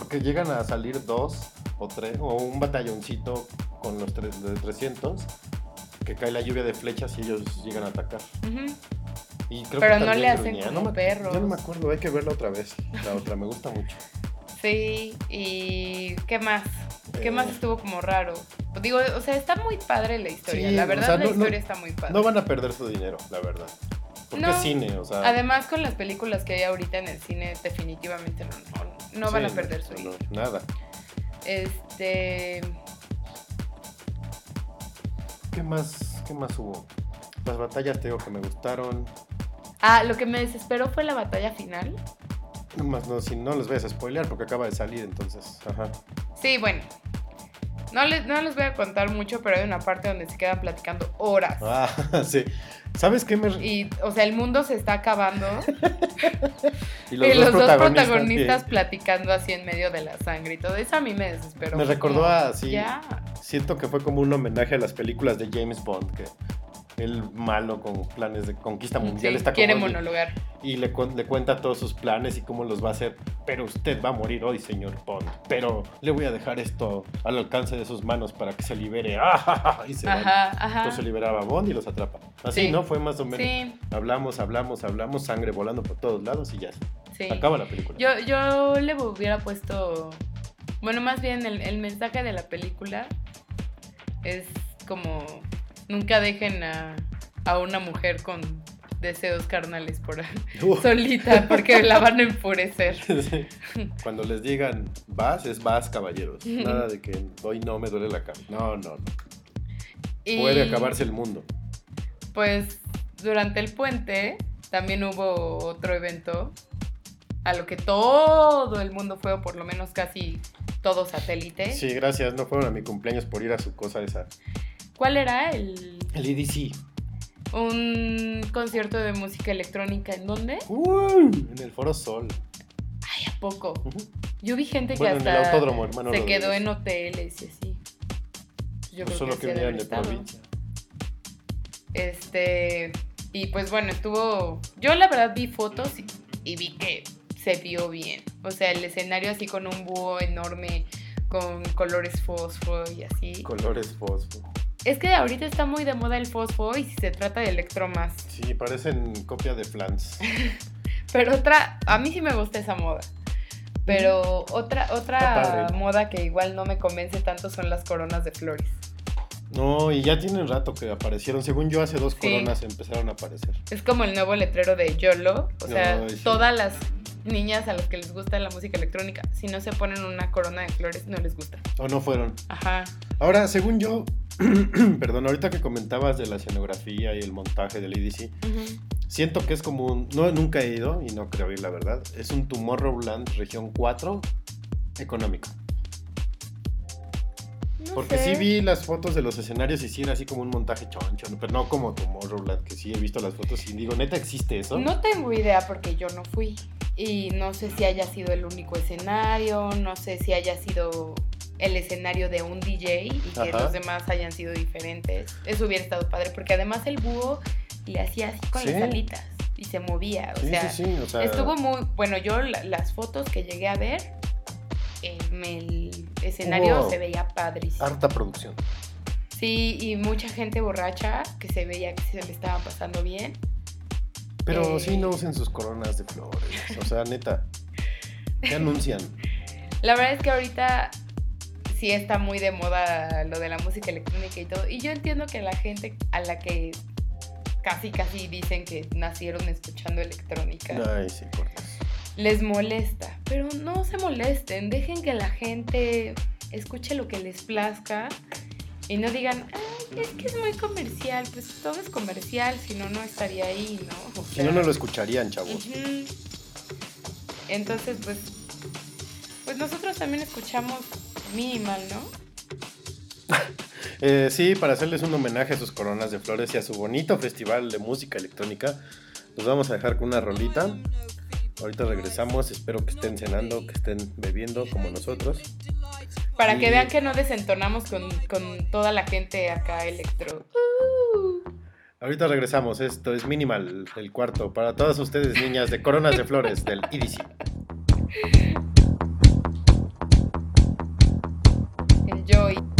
Porque llegan a salir dos o tres, o un batalloncito con los tres, de 300, que cae la lluvia de flechas y ellos llegan a atacar. Ujú. Y creo Pero que no le hacen gruñía. como no, perros. Yo no me acuerdo, hay que verla otra vez. La otra, me gusta mucho. Sí, y ¿qué más? ¿Qué Eh. más estuvo como raro? Digo, o sea, está muy padre la historia. Sí, la o verdad, sea, la no- no- historia está muy padre. No van a perder su dinero, la verdad. Porque No. es cine, o sea. Además, con las películas que hay ahorita en el cine, definitivamente no, no, van a perder su no, dinero. no, Nada. Este. ¿Qué más, ¿Qué más hubo? Las batallas, te digo que me gustaron. Ah, lo que me desesperó fue la batalla final. Nomás no, si no les vayas a spoilear porque acaba de salir, entonces. Ajá. Sí, bueno. No les, no les voy a contar mucho, pero hay una parte donde se quedan platicando horas. Ah, <laughs> sí. ¿Sabes qué me.? Y, o sea, el mundo se está acabando. Y <laughs> y los dos protagonistas, sí. platicando así en medio de la sangre y todo. Eso a mí me desesperó. Me recordó como, a, sí. Ya. Siento que fue como un homenaje a las películas de James Bond, que el malo con planes de conquista mundial Sí, está quiere como monologar. y le, cu- le cuenta todos sus planes y cómo los va a hacer. Pero usted va a morir hoy, señor Bond. Pero le voy a dejar esto al alcance de sus manos para que se libere. <laughs> ¡Ah! Y se. Ajá, ajá. Entonces liberaba a Bond y los atrapa. Así, Sí. ¿no? Fue más o menos. Sí, Hablamos, hablamos, hablamos, sangre volando por todos lados y ya. sí. Acaba la película. Yo, yo le hubiera puesto. Bueno, más bien el, el mensaje de la película es como. Nunca dejen a, a una mujer con deseos carnales por <laughs> solita, porque la van a enfurecer. <laughs> Sí. Cuando les digan vas, es vas, caballeros. Nada de que hoy no me duele la cabeza. No, no, no. Y, Puede acabarse el mundo. Pues durante el puente también hubo otro evento a lo que todo el mundo fue, o por lo menos casi todo satélite. Sí, gracias. No fueron a mi cumpleaños por ir a su cosa esa. ¿Cuál era el El EDC. un concierto de música electrónica en dónde? ¡Uh! en el Foro Sol. Ay, ¿a poco? Ujú. Yo vi gente que Bueno, hasta se Rodríguez. quedó en hoteles y así. Yo No creo solo que, que de provincia. Este, y pues bueno, estuvo, yo la verdad vi fotos y, y vi que se vio bien. O sea, el escenario así con un búho enorme, con colores fósforo y así. Colores fosfo. Es que ahorita está muy de moda el fósforo y si se trata de electro más. Sí, parecen copia de Flans. <laughs> Pero otra, a mí sí me gusta esa moda. Pero otra, Está otra padre. moda que igual no me convence tanto son las coronas de flores. No, y ya tienen rato que aparecieron. Según yo, hace dos Sí. coronas empezaron a aparecer. Es como el nuevo letrero de YOLO. O sea, sí. todas las niñas a las que les gusta la música electrónica, si no se ponen una corona de flores, no les gusta. O no fueron. Ajá. Ahora, según yo, <clears throat> perdón, ahorita que comentabas de la escenografía y el montaje del EDC, siento que es como un. No, nunca he ido y no creo ir, la verdad. Es un Tomorrowland región 4 económico. No Porque sé. sí vi las fotos de los escenarios y sí era así como un montaje choncho, pero no como Tomorrowland, que sí he visto las fotos y digo, neta, ¿existe eso? No tengo idea porque yo no fui. Y no sé si haya sido el único escenario, no sé si haya sido el escenario de un DJ y que Ajá. los demás hayan sido diferentes. Eso hubiera estado padre porque además el búho le hacía así con Sí. las alitas y se movía. O sí, sea, sí, sí, o sea, estuvo muy. Bueno, yo la- las fotos que llegué a ver, en el escenario se veía padrísimo. harta producción. Sí, y mucha gente borracha que se veía que se le estaba pasando bien. Pero Eh. sí no usen sus coronas de flores, o sea, neta, <laughs> ¿qué anuncian? La verdad es que ahorita sí está muy de moda lo de la música electrónica y todo. Y yo entiendo que la gente a la que casi casi dicen que nacieron escuchando electrónica Ay, sí, cortas. les molesta. Pero no se molesten, dejen que la gente escuche lo que les plazca y no digan, Ay, es que es muy comercial. Pues todo es comercial, si no, no estaría ahí, ¿no? O Si no, no lo escucharían, chavos. Entonces, pues, pues nosotros también escuchamos minimal, ¿no? <laughs> Eh, sí, para hacerles un homenaje a sus coronas de flores y a su bonito festival de música electrónica, los vamos a dejar con una rolita. Ahorita regresamos, espero que estén cenando, que estén bebiendo como nosotros. Para que vean que no desentonamos con, con toda la gente acá electro. Ahorita regresamos, esto es Minimal, el cuarto, para todas ustedes niñas de coronas de flores del E <laughs> Enjoy.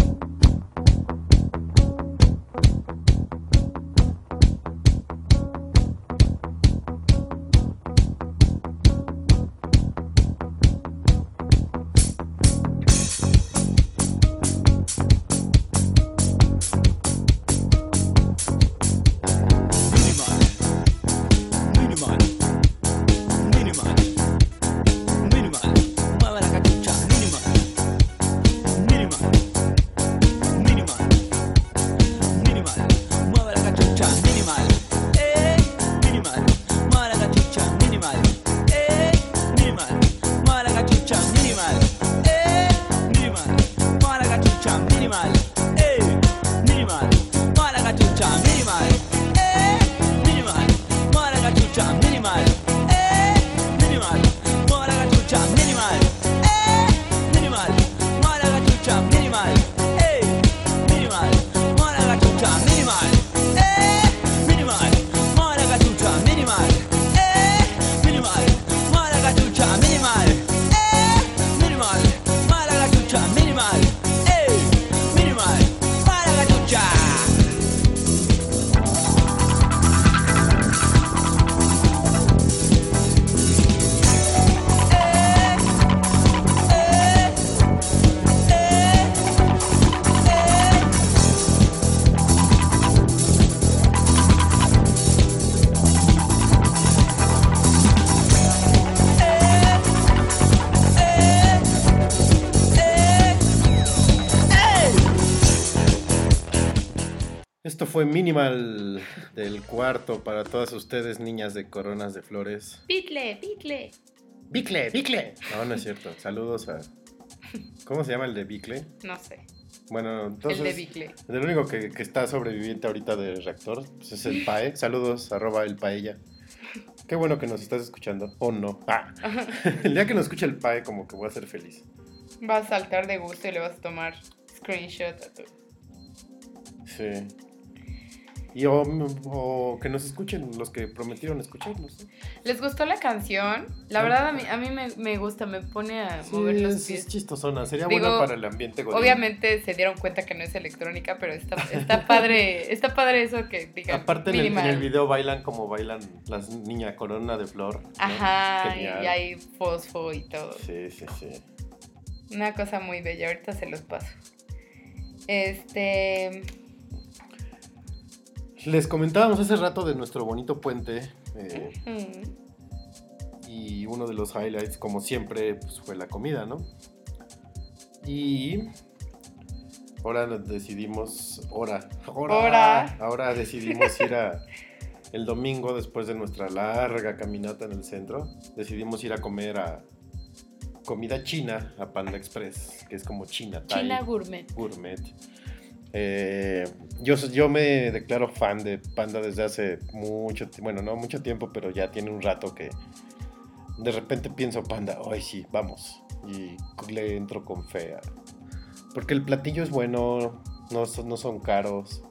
Fue Minimal del cuarto para todas ustedes, niñas de coronas de flores. Bicle, bicle. Bicle, Bicle. No, no es cierto. Saludos a. ¿Cómo se llama el de Bicle? No sé. Bueno, entonces. el de bicle. El único que, que está sobreviviente ahorita de reactor pues, es el PAE. Saludos, arroba el paella. Qué bueno que nos estás escuchando. O no. Ah. <laughs> El día que nos escuche el PAE, como que voy a ser feliz. Vas a saltar de gusto y le vas a tomar screenshot a tu. Sí. Y o, o que nos escuchen los que prometieron escucharnos. ¿no? ¿Les gustó la canción? La verdad a mí, a mí me, me gusta, me pone a Sí, mover los es, pies. es chistosona. Sería Digo, buena para el ambiente godín. Obviamente se dieron cuenta que no es electrónica, pero está, está padre, <laughs> está padre eso que digan. Aparte en el, en el video bailan como bailan las niñas corona de flor. ¿no? Ajá, y hay fosfo y todo. Sí, sí, sí. Una cosa muy bella, ahorita se los paso. Este. Les comentábamos hace rato de nuestro bonito puente. eh, y uno de los highlights, como siempre, pues, fue la comida, ¿no? Y ahora nos decidimos, ahora, ahora, Ahora. ahora decidimos ir a el domingo después de nuestra larga caminata en el centro, decidimos ir a comer a comida china a Panda Express, que es como China Thai China Gourmet. gourmet. Eh, yo, yo me declaro fan de Panda desde hace mucho tiempo, bueno, no mucho tiempo, pero ya tiene un rato que de repente pienso Panda, ay sí, vamos, y le entro con fe. Porque el platillo es bueno, no son, no son caros.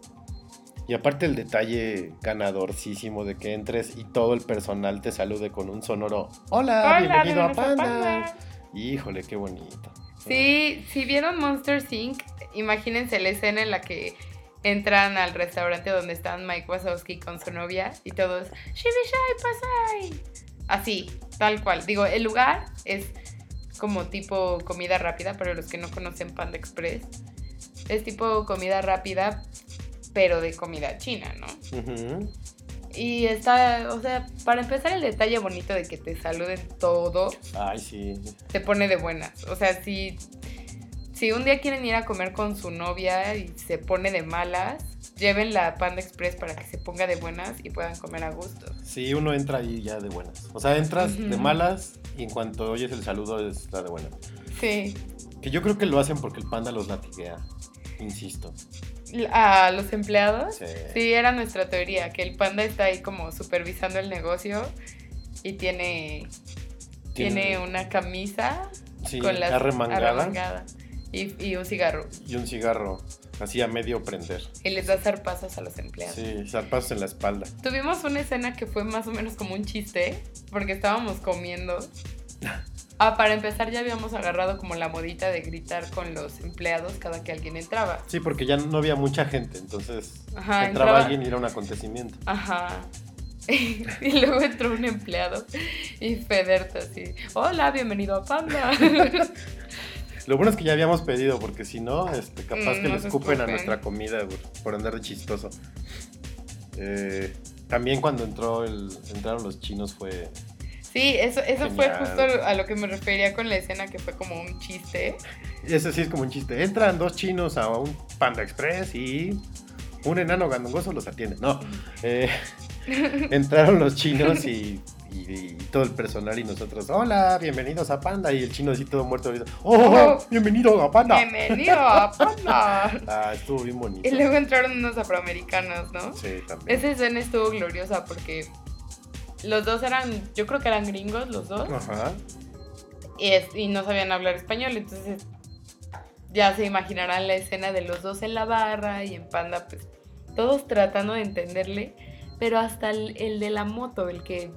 Y aparte el detalle ganadorcísimo de que entres y todo el personal te salude con un sonoro, hola, Hola, bienvenido a. Panda. Híjole, qué bonito. Sí, si vieron Monster Inc., imagínense la escena en la que entran al restaurante donde están Mike Wazowski con su novia y todos Shibishai Pasai. Así, tal cual. Digo, el lugar es como tipo comida rápida, pero los que no conocen Panda Express, es tipo comida rápida, pero de comida china, ¿no? Y está, o sea, para empezar el detalle bonito de que te saluden todo, Ay, sí. te pone de buenas. O sea, si, si un día quieren ir a comer con su novia y se pone de malas, lleven la Panda Express para que se ponga de buenas y puedan comer a gusto. Sí, uno entra ahí ya de buenas. O sea, entras de malas y en cuanto oyes el saludo está de buenas. Sí. Que yo creo que lo hacen porque el panda los latiguea. Insisto. A los empleados, Sí. sí, era nuestra teoría, que el panda está ahí como supervisando el negocio y tiene, tiene una camisa sí, con las arremangada arremangada y, y un cigarro. y un cigarro así a medio prender. Y les da zarpazos a los empleados. Sí, zarpazos en la espalda. Tuvimos una escena que fue más o menos como un chiste, porque estábamos comiendo. <laughs> Ah, para empezar ya habíamos agarrado como la modita de gritar con los empleados cada que alguien entraba. Sí, porque ya no había mucha gente, entonces Ajá, entraba entraba- alguien y era un acontecimiento. Ajá. <laughs> y luego entró un empleado y Federta así, hola, bienvenido a Panda. <laughs> Lo bueno es que ya habíamos pedido, porque si no, este, capaz Mm, que le escupen a nuestra comida por andar de chistoso. Eh, también cuando entró el, entraron los chinos fue... Sí, eso, eso fue justo a lo que me refería con la escena que fue como un chiste. Ese sí es como un chiste. Entran dos chinos a un Panda Express y un enano gandongoso los atiende. No. eh, entraron los chinos y, y- y todo el personal y nosotros, hola, bienvenidos a Panda. Y el chino así todo muerto. ahorita, ¡Oh, Oh. bienvenido a Panda! Bienvenido a Panda. <laughs> Ah, estuvo bien bonito. Y luego entraron unos afroamericanos, ¿no? Sí, también. Esa escena estuvo gloriosa porque los dos eran, yo creo que eran gringos los dos, Ajá. y, es- y no sabían hablar español, entonces ya se imaginarán la escena de los dos en la barra y en Panda, pues todos tratando de entenderle, pero hasta el, el de la moto, el que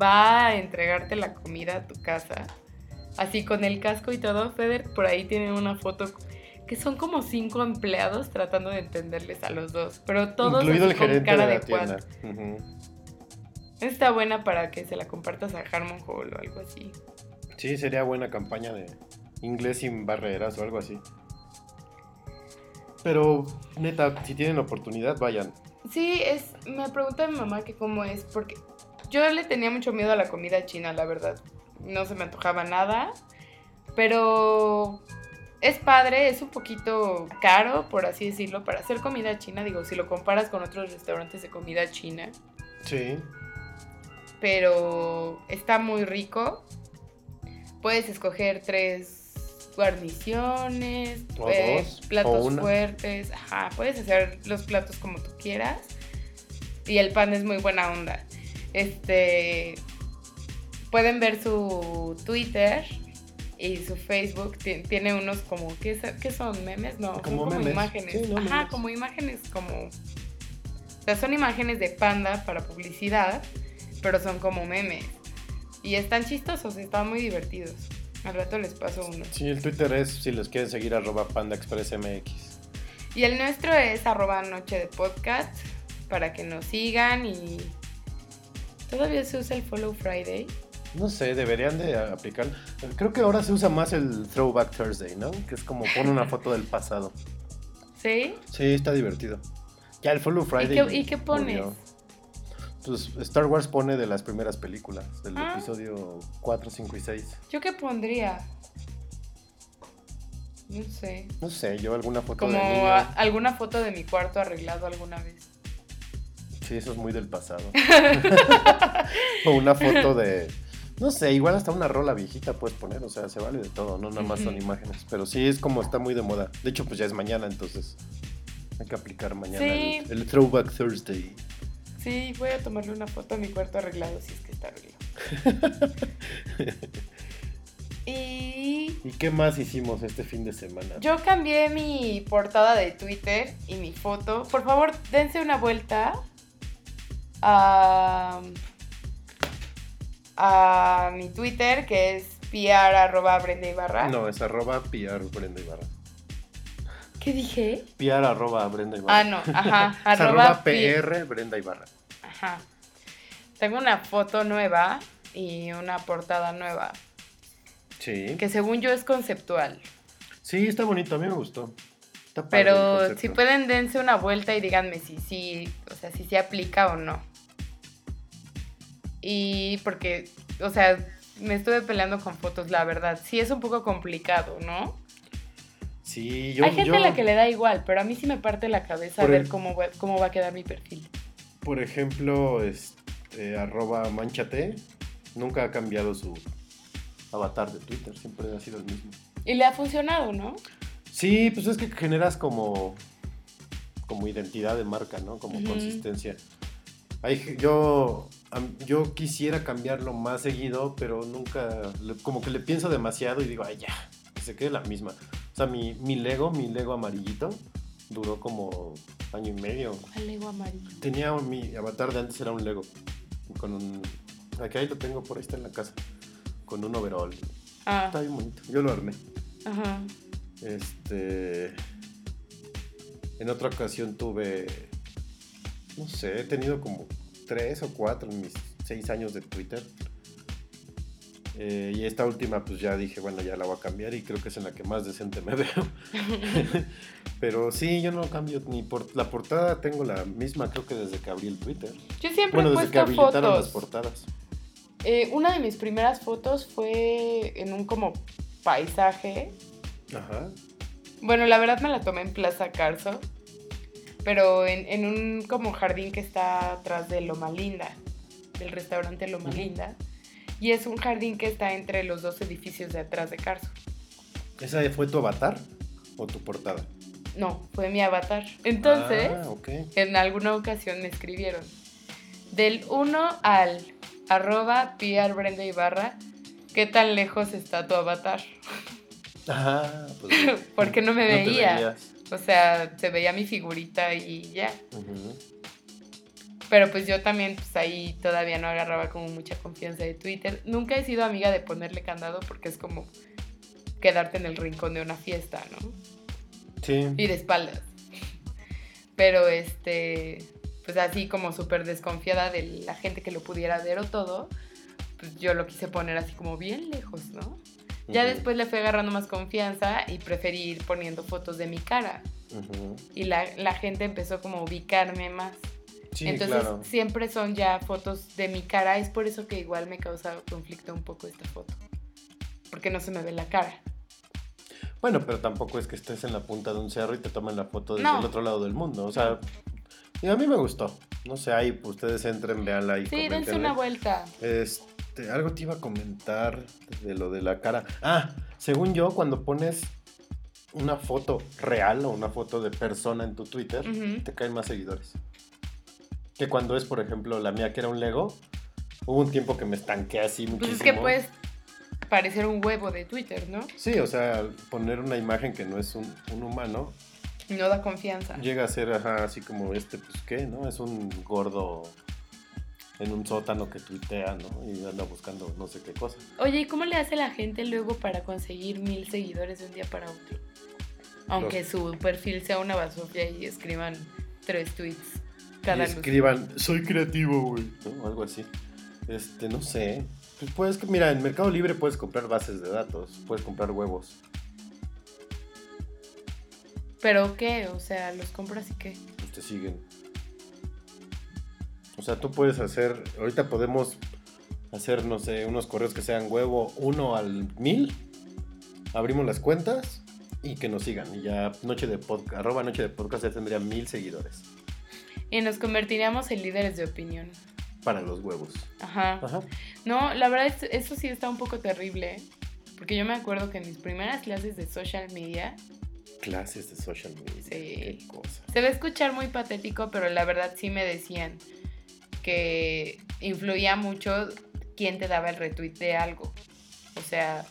va a entregarte la comida a tu casa, así con el casco y todo, Feder, por ahí tiene una foto que son como cinco empleados tratando de entenderles a los dos, pero todos Incluido así el con gerente cara de de la tienda. Ujú. Está buena para que se la compartas a Harmon Hall o algo así. Sí, sería buena campaña de inglés sin barreras o algo así. Pero, neta, si tienen oportunidad, vayan. Sí, es. Me pregunta mi mamá que cómo es, porque yo le tenía mucho miedo a la comida china, la verdad. No se me antojaba nada. Pero es padre, es un poquito caro, por así decirlo, para hacer comida china. Digo, si lo comparas con otros restaurantes de comida china. Sí. Pero está muy rico. Puedes escoger tres guarniciones, O eh, dos, platos fuertes. Ajá, puedes hacer los platos como tú quieras. Y el pan es muy buena onda. Este. Pueden ver su Twitter y su Facebook. Ti- Tiene unos como. ¿Qué, qué son? ¿Memes? No, Como son como memes. imágenes. Sí, no, Ajá, memes. como imágenes como. O sea, son imágenes de panda para publicidad, pero son como memes. Y están chistosos, están muy divertidos. Al rato les paso uno. Sí, el Twitter es, si los quieren seguir, arroba pandaexpressmx. Y el nuestro es arroba noche de podcast para que nos sigan y todavía se usa el Follow Friday. No sé, deberían de aplicar. Creo que ahora se usa más el Throwback Thursday, ¿no? Que es como pone una foto del pasado. <laughs> ¿Sí? Sí, está divertido. Ya el Follow ¿Y Friday. qué, y qué pones? murió. Pues Star Wars pone de las primeras películas, del Ah. episodio 4, 5 y 6. ¿Yo qué pondría? No sé. No sé, yo alguna foto Como de niño. alguna foto de mi cuarto arreglado alguna vez. Sí, eso es muy del pasado. <laughs> <laughs> o una foto de. No sé, igual hasta una rola viejita puedes poner, o sea, se vale de todo, no nada más son imágenes. Pero sí es como está muy de moda. De hecho, pues ya es mañana, entonces hay que aplicar mañana Sí. el, el Throwback Thursday. Sí, voy a tomarle una foto a mi cuarto arreglado si es que está arreglado. <laughs> y ¿Y qué más hicimos este fin de semana? Yo cambié mi portada de Twitter y mi foto. Por favor, dense una vuelta a, a mi Twitter, que es pr arroba Brenda Ibarra. No, es arroba Brenda Ibarra. ¿Qué dije? PR arroba Brenda Ibarra. Ah, no, ajá. <laughs> Arroba PR Brenda Ibarra. Ajá. Tengo una foto nueva y una portada nueva, Sí. que según yo es conceptual. Sí, está bonito, a mí me gustó. Está padre Pero si pueden, dense una vuelta y díganme si sí, o sea, si se aplica o no. Y porque, o sea, me estuve peleando con fotos, la verdad. Sí es un poco complicado, ¿no? Sí, yo. Hay gente yo, a la que le da igual, pero a mí sí me parte la cabeza Por ver el- cómo va, cómo va a quedar mi perfil. Por ejemplo, este, arroba manchate nunca ha cambiado su avatar de Twitter, siempre ha sido el mismo. Y le ha funcionado, ¿no? Sí, pues es que generas como, como identidad de marca, ¿no? Como consistencia. Hay, yo, yo quisiera cambiarlo más seguido, pero nunca, como que le pienso demasiado y digo, ay, ya, que se quede la misma. Sea, mi, mi Lego, mi Lego amarillito, duró como año y medio. Al Lego amarillo. Tenía un- mi avatar de antes era un Lego. Con un. Aquí ahí lo tengo, por ahí está en la casa. Con un overall. Ah, Está bien bonito. Yo lo armé. ajá. Este. En otra ocasión tuve. No sé, he tenido como tres o cuatro en mis seis años de Twitter. Eh, y esta última, pues ya dije, bueno, ya la voy a cambiar y creo que es en la que más decente me <laughs> veo. Pero sí, yo no cambio ni por la portada, tengo la misma, creo que desde que abrí el Twitter. Yo siempre Bueno, he desde que habilitaron las fotos. portadas. Eh, una de mis primeras fotos fue en un como paisaje. Ajá. Bueno, la verdad me la tomé en Plaza Carso, pero en, en un como jardín que está atrás de Loma Linda, del restaurante Loma. Linda. Y es un jardín que está entre los dos edificios de atrás de Carso. ¿Esa fue tu avatar o tu portada? No, fue mi avatar. Entonces, Ah, en alguna ocasión me escribieron del 1 al arroba PR Brenda Ibarra, ¿qué tan lejos está tu avatar? Ajá, <laughs> pues. <laughs> Porque no me te veía. veías. O sea, se veía mi figurita y ya. Ujú. Pero pues yo también, pues ahí todavía no agarraba como mucha confianza de Twitter. Nunca he sido amiga de ponerle candado porque es como quedarte en el rincón de una fiesta, ¿no? Sí. Y de espaldas. Pero este, pues así como súper desconfiada de la gente que lo pudiera ver o todo, pues yo lo quise poner así como bien lejos, ¿no? Ya después le fui agarrando más confianza y preferí ir poniendo fotos de mi cara. Y la, la gente empezó como a ubicarme más. Sí, Entonces claro. siempre son ya fotos de mi cara. Es por eso que igual me causa conflicto un poco esta foto. Porque no se me ve la cara. Bueno, pero tampoco es que estés en la punta de un cerro y te tomen la foto desde No. el otro lado del mundo. O sea, y a mí me gustó. No sé, ahí pues, ustedes entren, veanla y Sí, dense una vuelta. Este, algo te iba a comentar de lo de la cara. Ah, según yo, cuando pones una foto real o una foto de persona en tu Twitter, te caen más seguidores. Que cuando es, por ejemplo, la mía que era un Lego, hubo un tiempo que me estanqué así Pues muchísimo. es que puedes parecer un huevo de Twitter, ¿no? Sí, o sea, poner una imagen que no es un, un humano, No da confianza. llega a ser ajá, así como este, pues qué, ¿no? Es un gordo en un sótano que tuitea, ¿no? Y anda buscando no sé qué cosa. Oye, ¿y cómo le hace la gente luego para conseguir mil seguidores de un día para otro? Aunque su perfil sea una basofia y escriban tres tweets cada y luz. escriban, soy creativo, güey. ¿no? Algo así. Este, no sé. Pues puedes, mira, en Mercado Libre puedes comprar bases de datos, puedes comprar huevos. ¿Pero qué? O sea, ¿los compras y qué? pues te siguen. O sea, tú puedes hacer, ahorita podemos hacer, no sé, unos correos que sean huevo uno al mil. Abrimos las cuentas y que nos sigan. Y ya noche de podcast, arroba noche de podcast ya tendría mil seguidores Y nos convertiríamos en líderes de opinión. para los huevos. Ajá. Ajá. No, la verdad, es- eso sí está un poco terrible. Porque yo me acuerdo que en mis primeras clases de social media Clases de social media. Sí. Qué cosa. Se va a escuchar muy patético, pero la verdad sí me decían que influía mucho quién te daba el retweet de algo. O sea,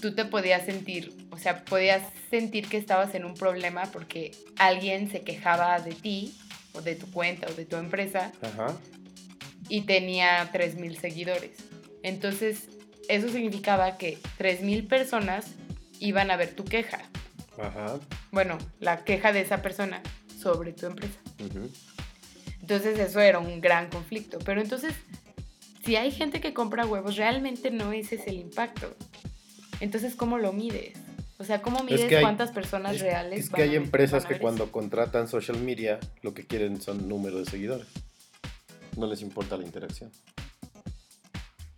tú te podías sentir, o sea, podías sentir que estabas en un problema porque alguien se quejaba de ti, o de tu cuenta, o de tu empresa, Ajá. y tenía 3.000 seguidores. Entonces, eso significaba que 3.000 personas iban a ver tu queja. Ajá. Bueno, la queja de esa persona sobre tu empresa. Entonces eso era un gran conflicto. Pero entonces, si hay gente que compra huevos, realmente no ese es el impacto. Entonces, ¿cómo lo mides? O sea, ¿cómo mides que hay- cuántas personas Es, reales? es que hay empresas que cuando contratan social media lo que quieren son números de seguidores. No les importa la interacción.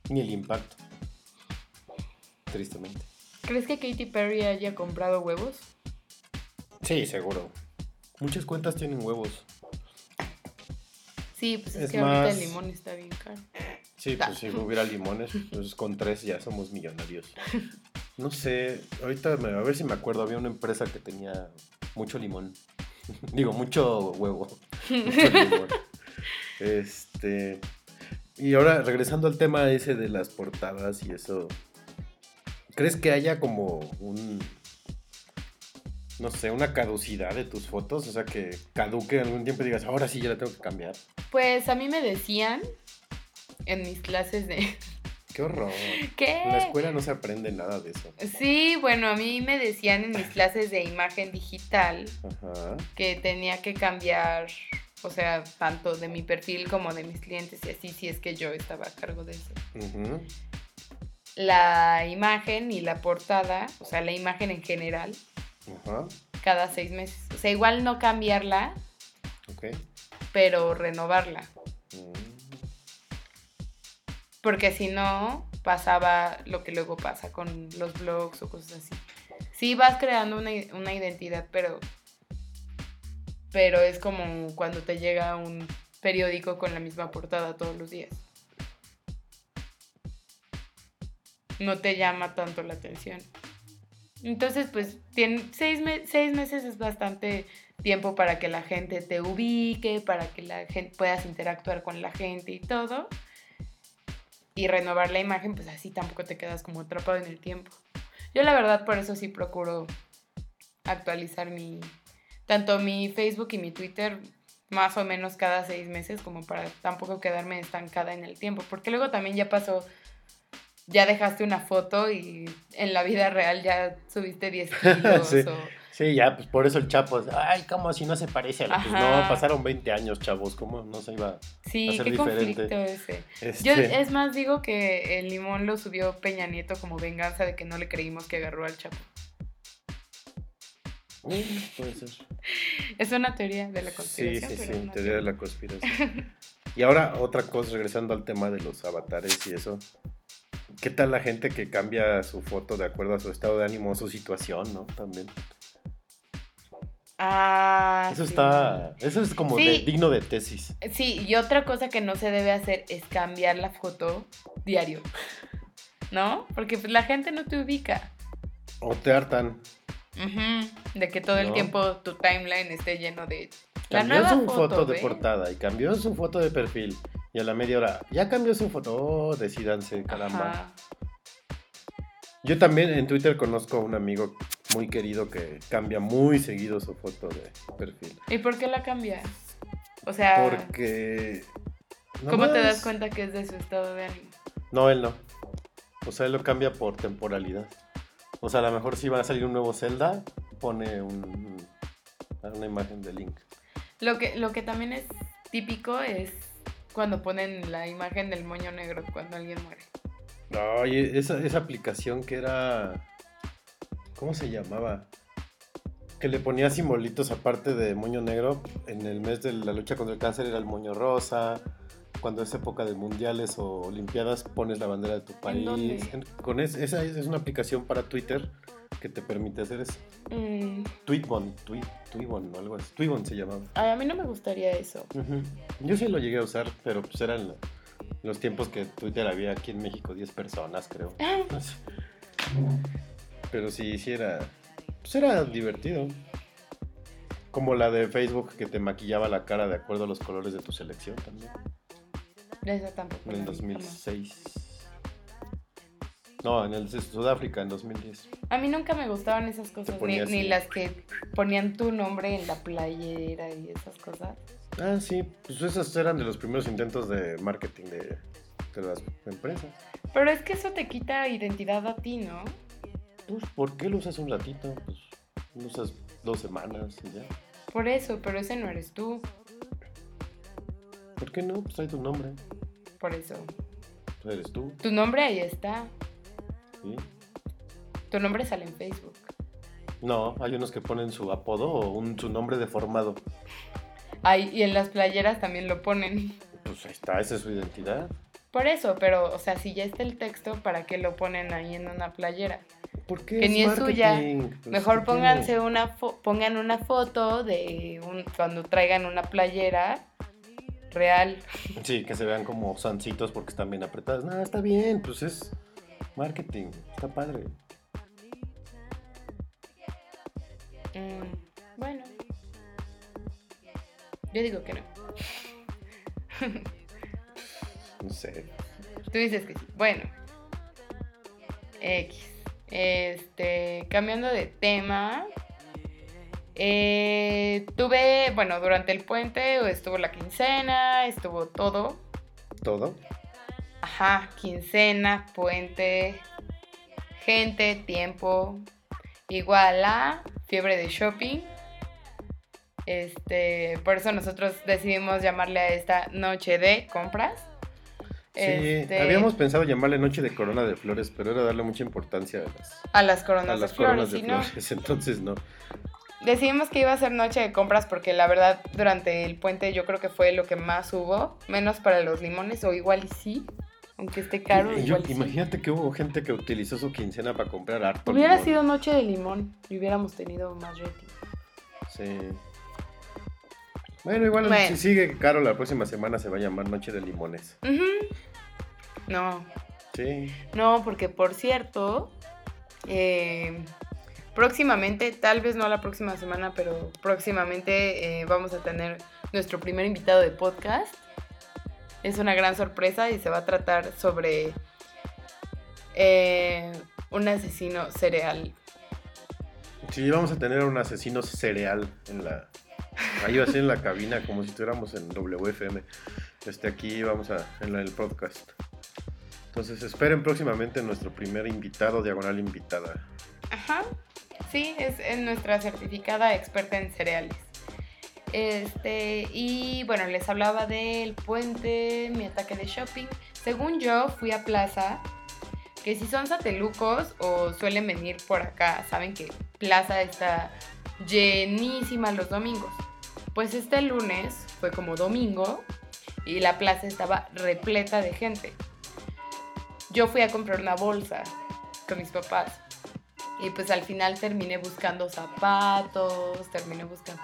Ni el impacto. Tristemente. ¿Crees que Katy Perry haya comprado huevos? Sí, seguro. Muchas cuentas tienen huevos. Sí, pues es, Es que ahorita el limón está bien caro. Sí, pues si <laughs> hubiera limones, pues con tres ya somos millonarios. No sé, ahorita me- a ver si me acuerdo, había una empresa que tenía mucho limón. <laughs> Digo, mucho huevo. Mucho limón. Este. Y ahora, regresando al tema ese de las portadas y eso. ¿Crees que haya como un. No sé, una caducidad de tus fotos? O sea, que caduque en algún tiempo y digas, ahora sí ya la tengo que cambiar. Pues a mí me decían en mis clases de... <laughs> ¡Qué horror! ¿Qué? En la escuela no se aprende nada de eso. Sí, bueno, a mí me decían en mis clases de imagen digital Ajá. que tenía que cambiar, o sea, tanto de mi perfil como de mis clientes y así, si es que yo estaba a cargo de eso. La imagen y la portada, o sea, la imagen en general, Ajá. cada seis meses. O sea, igual no cambiarla, Ok. pero renovarla. Mm, Porque si no, pasaba lo que luego pasa con los blogs o cosas así. Sí vas creando una, una identidad, pero, pero es como cuando te llega un periódico con la misma portada todos los días. No te llama tanto la atención. Entonces, pues, tiene, seis, me- seis meses es bastante tiempo para que la gente te ubique, para que la gente puedas interactuar con la gente y todo y renovar la imagen, pues así tampoco te quedas como atrapado en el tiempo. Yo la verdad por eso sí procuro actualizar mi, tanto mi Facebook y mi Twitter más o menos cada seis meses como para tampoco quedarme estancada en el tiempo, porque luego también ya pasó, ya dejaste una foto y en la vida real ya subiste 10 <laughs> kilos Sí. o... Sí, ya, pues por eso el Chapo, ay, ¿cómo si no se parece a la Pues no, pasaron 20 años, chavos, ¿cómo no se iba? Sí, a ser qué diferente. conflicto ese. Este, Yo es más digo que el limón lo subió Peña Nieto como venganza de que no le creímos que agarró al Chapo. puede ser. <laughs> Es una teoría de la Sí, conspiración. sí, sí, no teoría de la conspiración. <laughs> Y ahora otra cosa, regresando al tema de los avatares y eso. ¿Qué tal la gente que cambia su foto de acuerdo a su estado de ánimo o su situación, no? También. Ah, Eso sí. está. Eso es como Sí. de- digno de tesis. Sí, y otra cosa que no se debe hacer es cambiar la foto diario. <laughs> ¿No? Porque pues, la gente no te ubica. O te hartan. De que todo el tiempo tu timeline esté lleno de la Cambió nueva su foto, foto, de ¿ve? portada y cambió su foto de perfil. Y a la media hora, ya cambió su foto. Oh, decídanse, caramba. Ajá. Yo también en Twitter conozco a un amigo muy querido que cambia muy seguido su foto de perfil. ¿Y por qué la cambia? O sea, Porque. ¿cómo te das cuenta que es de su estado de ánimo? No, él no. O sea, él lo cambia por temporalidad. O sea, a lo mejor si va a salir un nuevo Zelda, pone un, una imagen de Link. Lo que, lo que también es típico es cuando ponen la imagen del moño negro cuando alguien muere. Oye, esa, esa aplicación que era. ¿Cómo se llamaba? Que le ponía simbolitos aparte de moño negro. En el mes de la lucha contra el cáncer era el moño rosa. Cuando es época de mundiales o olimpiadas, pones la bandera de tu país. En- con es- esa es, una aplicación para Twitter que te permite hacer eso. Mm, Tweetbon, tweet, Tweetbon algo así. Tweetbon se llamaba. ay, a mí no me gustaría eso. Yo sí lo llegué a usar, pero pues eran la- los tiempos que Twitter había aquí en México 10 personas, creo. Pero sí, sí era. Pues era divertido. Como la de Facebook que te maquillaba la cara de acuerdo a los colores de tu selección también. Esa tampoco. En el la vi, jamás. 2006. No, en el Sudáfrica, en 2010. A mí nunca me gustaban esas cosas, ni, las que ponían tu nombre en la playera y esas cosas. Ah, sí, pues esos eran de los primeros intentos de marketing de, de las empresas. Pero es que eso te quita identidad a ti, ¿no? Pues, ¿por qué lo usas un ratito? Pues lo usas dos semanas y ya. Por eso, pero ese no eres tú. ¿Por qué no? Pues hay tu nombre. Por eso. Pues eres tú, Tu nombre ahí está. ¿sí? Tu nombre sale en Facebook. No, hay unos que ponen su apodo o un, su nombre deformado. Ay, y en las playeras también lo ponen. Pues ahí está, esa es su identidad. Por eso, pero, o sea, si ya está el texto, ¿para qué lo ponen ahí en una playera? ¿Por qué Que ni es suya. Pues, Mejor ¿qué pónganse tiene? una pongan una foto de un, cuando traigan una playera real. Sí, que se vean como sancitos porque están bien apretadas. No, está bien, pues es marketing. Está padre. Mm, bueno. Yo digo que no. No sé. Tú dices que sí. Bueno. X. Este, cambiando de tema. eh, tuve, bueno, durante el puente estuvo la quincena, estuvo todo. ¿Todo? Ajá, quincena, puente, gente, tiempo, igual a fiebre de shopping. Este, por eso nosotros decidimos llamarle a esta noche de compras. Sí, Este, habíamos pensado llamarle Noche de Corona de Flores, pero era darle mucha importancia a las, a las coronas a las de flores, coronas de ¿sí, no? flores. <laughs> Entonces, no. Decidimos que iba a ser noche de compras porque la verdad durante el puente yo creo que fue lo que más hubo, menos para los limones o igual y sí, aunque esté caro. Y- yo- sí. imagínate que hubo gente que utilizó su quincena para comprar harto. Hubiera limón. sido noche de limón y hubiéramos tenido más rating. Sí. Bueno, igual Bueno. si sigue caro la próxima semana se va a llamar Noche de Limones. No, Sí. no, porque por cierto, eh, próximamente, tal vez no la próxima semana, pero próximamente eh, vamos a tener nuestro primer invitado de podcast. Es una gran sorpresa y se va a tratar sobre eh, un asesino cereal. Sí, vamos a tener un asesino cereal en la. Ahí así en la cabina, como si estuviéramos en WFM. Este, aquí vamos a. en el podcast. Entonces esperen próximamente nuestro primer invitado, diagonal invitada. Ajá. Sí, es nuestra certificada experta en cereales. Este, y bueno, les hablaba del puente, mi ataque de shopping. Según yo, fui a Plaza, que si son satelucos o suelen venir por acá, saben que Plaza está llenísima los domingos. Pues este lunes fue como domingo y la plaza estaba repleta de gente. yo fui a comprar una bolsa con mis papás. Y pues al final terminé buscando zapatos, terminé buscando...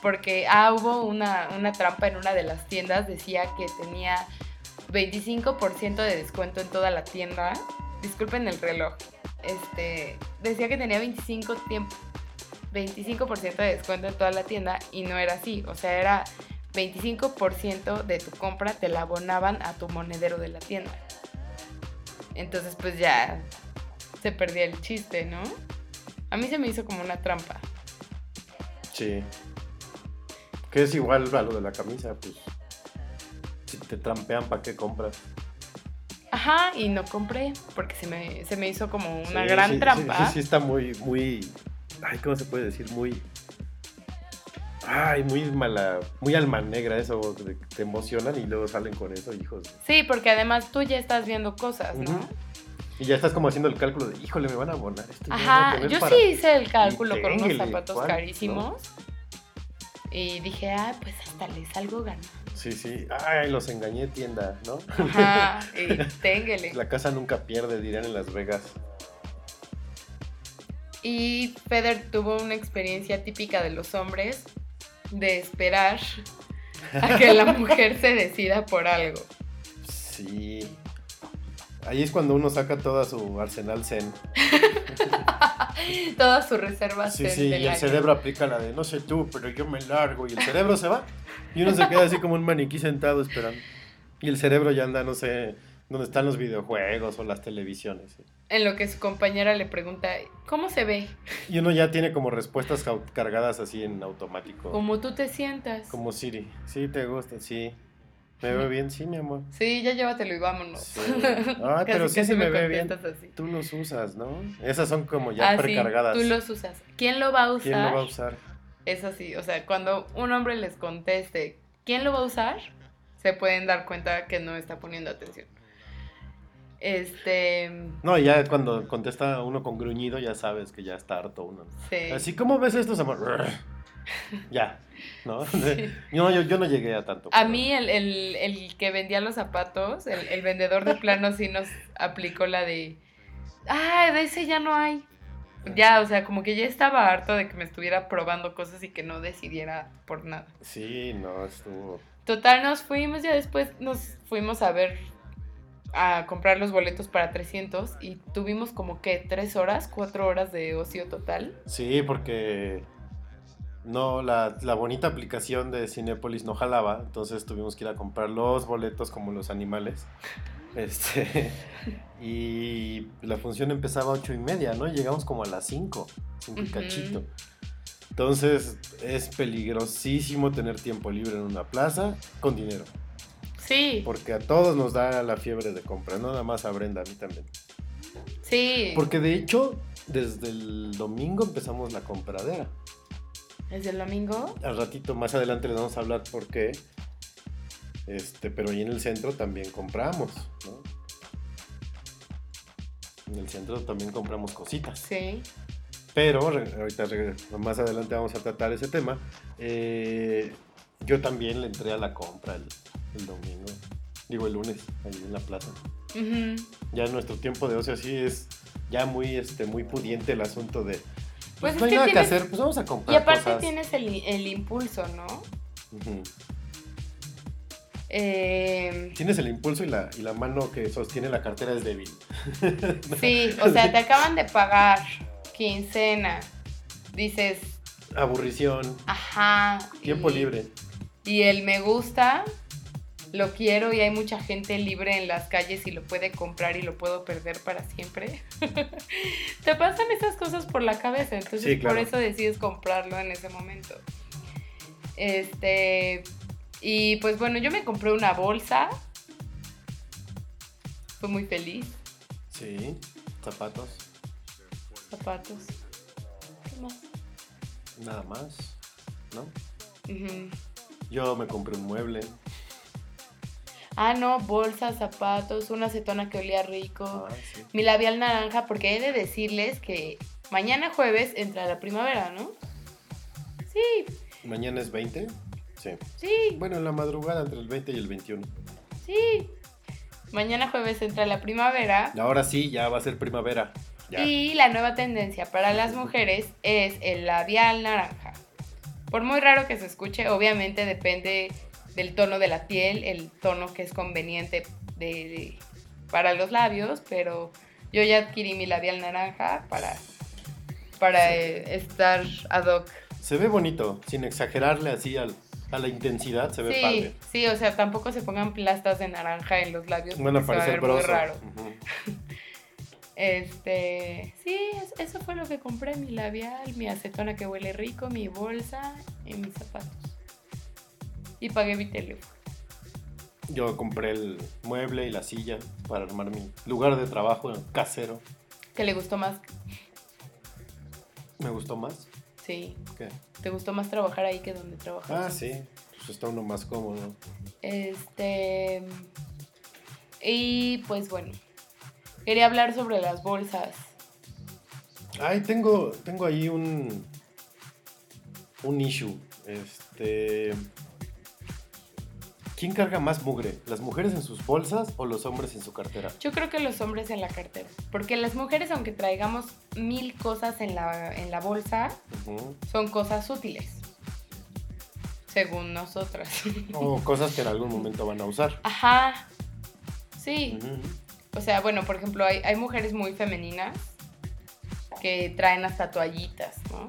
Porque, ah, hubo una, una trampa en una de las tiendas, decía que tenía 25% de descuento en toda la tienda. Disculpen el reloj. Este, decía que tenía 25 tiempo 25% de descuento en toda la tienda y no era así, o sea, era 25% de tu compra te la abonaban a tu monedero de la tienda. Entonces pues ya se perdía el chiste, ¿no? A mí se me hizo como una trampa. Sí. Que es igual a lo de la camisa, pues. Si te trampean, ¿para qué compras? Ajá, y no compré porque se me, se me hizo como una Sí, gran sí, trampa. Sí, sí, sí, está muy, muy. Ay, ¿cómo se puede decir? Muy. Ay, muy mala. Muy alma negra eso. te emocionan y luego salen con eso, hijos. Sí, porque además tú ya estás viendo cosas, ¿no? Y ya estás como haciendo el cálculo de, híjole, me van a abonar esto. Ajá, yo para-". sí hice el cálculo con unos zapatos ¿cuál? carísimos. Y dije, ah, pues hasta les salgo ganando. Sí, sí. Ay, los engañé, tienda, ¿no? Ajá, <laughs> y téngele. La casa nunca pierde, dirían en Las Vegas. Y Feder tuvo una experiencia típica de los hombres de esperar a que la mujer se decida por algo. Sí. Ahí es cuando uno saca toda su arsenal zen. <laughs> Todas sus reservas Sí, sí, y el cerebro aplica la de no sé tú, pero yo me largo. Y el cerebro se va. Y uno se queda así como un maniquí sentado esperando. Y el cerebro ya anda, no sé, donde están los videojuegos o las televisiones. ¿sí? En lo que su compañera le pregunta, ¿cómo se ve? Y uno ya tiene como respuestas cargadas así en automático. Como tú te sientas. Como Siri. Sí, te gusta, sí. ¿Me <laughs> veo bien? Sí, mi amor. Sí, ya llévatelo y vámonos. Sí. Ay, <laughs> pero sí se me ve bien. así. Tú los usas, ¿no? Esas son como ya Ah, sí, precargadas. tú los usas. ¿Quién lo va a usar? ¿Quién lo va a usar? Es así, o sea, cuando un hombre les conteste, ¿quién lo va a usar? Se pueden dar cuenta que no está poniendo atención. Este, No, ya cuando contesta uno con gruñido ya sabes que ya está harto uno. sí. Así como ves estos <laughs> amor. ya, ¿no? <laughs> No, yo, yo no llegué a tanto. A pero- mí el, el- el que vendía los zapatos, el, el vendedor de plano sí nos aplicó la de, ah, de ese ya no hay. Ya, o sea, como que ya estaba harto de que me estuviera probando cosas y que no decidiera por nada. Sí, no, estuvo. Total, nos fuimos, ya después nos fuimos a ver, a comprar los boletos para 300 y tuvimos como que 3 horas, 4 horas de ocio total. Sí, porque no, la, la bonita aplicación de Cinépolis no jalaba, entonces tuvimos que ir a comprar los boletos como los animales. <laughs> Este, y la función empezaba a ocho y media, ¿no? Llegamos como a las 5, 5 y cachito. Entonces es peligrosísimo tener tiempo libre en una plaza con dinero, Sí, porque a todos nos da la fiebre de compra, no nada más a Brenda, a mí también. sí. Porque de hecho, desde el domingo empezamos la compradera. ¿Es el domingo? Al ratito más adelante les vamos a hablar por qué. Este, pero ahí en el centro también compramos, ¿no? En el centro también compramos cositas. Sí. Pero ahorita más adelante vamos a tratar ese tema. Eh, yo también le entré a la compra el, el domingo. Digo el lunes, ahí en la plaza. Ujú. Ya nuestro tiempo de ocio así es ya muy, este, muy pudiente el asunto de. Pues Pues, es no hay que nada que hacer, pues vamos a Y comprar aparte cosas. tienes el, el impulso, ¿no? Eh, Tienes el impulso y la, y la mano que sostiene la cartera es débil. <laughs> sí, o sea, te acaban de pagar quincena. Dices, Aburrición, ajá. tiempo y- libre. Y el me gusta, lo quiero y hay mucha gente libre en las calles y lo puede comprar y lo puedo perder para siempre. <laughs> Te pasan esas cosas por la cabeza, entonces Sí, claro. por eso decides comprarlo en ese momento. Este, y pues bueno, yo me compré una bolsa. Fui muy feliz. Sí, zapatos, Zapatos. ¿Qué más? nada más, ¿no? Yo me compré un mueble. Ah, no, bolsas, zapatos, una acetona que olía rico. Ah, sí. mi labial naranja porque he de decirles que mañana jueves entra la primavera, ¿no? Sí, Mañana es 20. Sí. sí, Bueno, en la madrugada entre el 20 y el 21. sí. Mañana jueves entra la primavera. Ahora sí, ya va a ser primavera. Ya. Y la nueva tendencia para las mujeres es el labial naranja. Por muy raro que se escuche, obviamente depende del tono de la piel, el tono que es conveniente de, de- para los labios, pero yo ya adquirí mi labial naranja para, para eh, estar ad hoc. Se ve bonito, sin exagerarle así al- a la intensidad, se ve Sí, padre. sí, o sea, tampoco se pongan plastas de naranja en los labios. Bueno, porque se va a parece ver muy raro. <laughs> Este, sí, es- eso fue lo que compré, mi labial, mi acetona que huele rico, mi bolsa y mis zapatos. Y pagué mi teléfono. Yo compré el mueble y la silla para armar mi lugar de trabajo casero. ¿Qué le gustó más? Me gustó más. Sí, ¿Qué? ¿te gustó más trabajar ahí que donde trabajas? Ah, sí. Pues está uno más cómodo. Este, y pues bueno, quería hablar sobre las bolsas. Ay, tengo, tengo ahí un, un issue. Este. ¿Quién carga más mugre? ¿Las mujeres en sus bolsas o los hombres en su cartera? Yo creo que los hombres en la cartera, porque las mujeres, aunque traigamos mil cosas en la, en la bolsa, Ujú. son cosas útiles, según nosotras. O cosas que en algún momento van a usar. Ajá, sí. Ujú. O sea, bueno, por ejemplo, hay, hay mujeres muy femeninas que traen hasta toallitas, ¿no?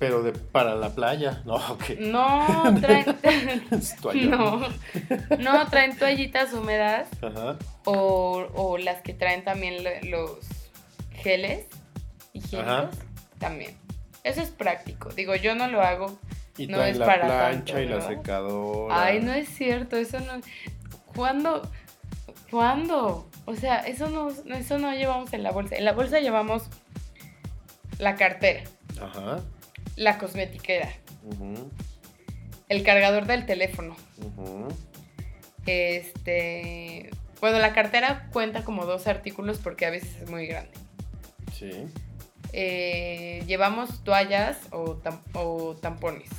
Pero de, para la playa. <laughs> No, ok. No, <laughs> traen... <laughs> No, no, traen toallitas húmedas Ajá. o, o las que traen también lo- los geles higiénicos también. Eso es práctico. Digo, yo no lo hago. Y No traen es la para plancha tanto, y la secadora. Ay, no es cierto, eso no. ¿Cuándo? ¿Cuándo? O sea, eso no, eso no llevamos en la bolsa. En la bolsa llevamos la cartera, Ajá. La cosmetiquera, el cargador del teléfono. Este. Bueno, la cartera cuenta como dos artículos porque a veces es muy grande. Sí. Eh, llevamos toallas o, tam- o tampones.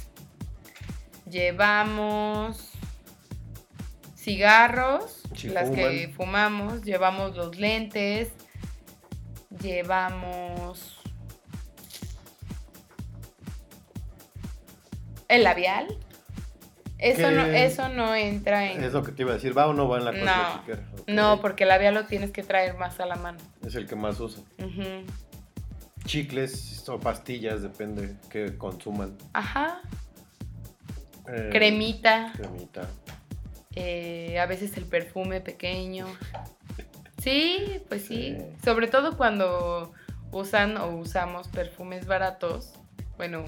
Llevamos cigarros, Si las que fumamos. Llevamos los lentes. Llevamos el labial. Eso no, eso no entra en... Es lo que te iba a decir. ¿Va o no va en la No. cosmetiquera? Ok. No, porque el labial lo tienes que traer más a la mano. Es el que más usa. Chicles o pastillas, depende que consuman. Ajá. Eh, Cremita. Cremita. eh, a veces el perfume pequeño. <laughs> Sí, pues sí. Sí. Sobre todo cuando usan o usamos perfumes baratos, bueno,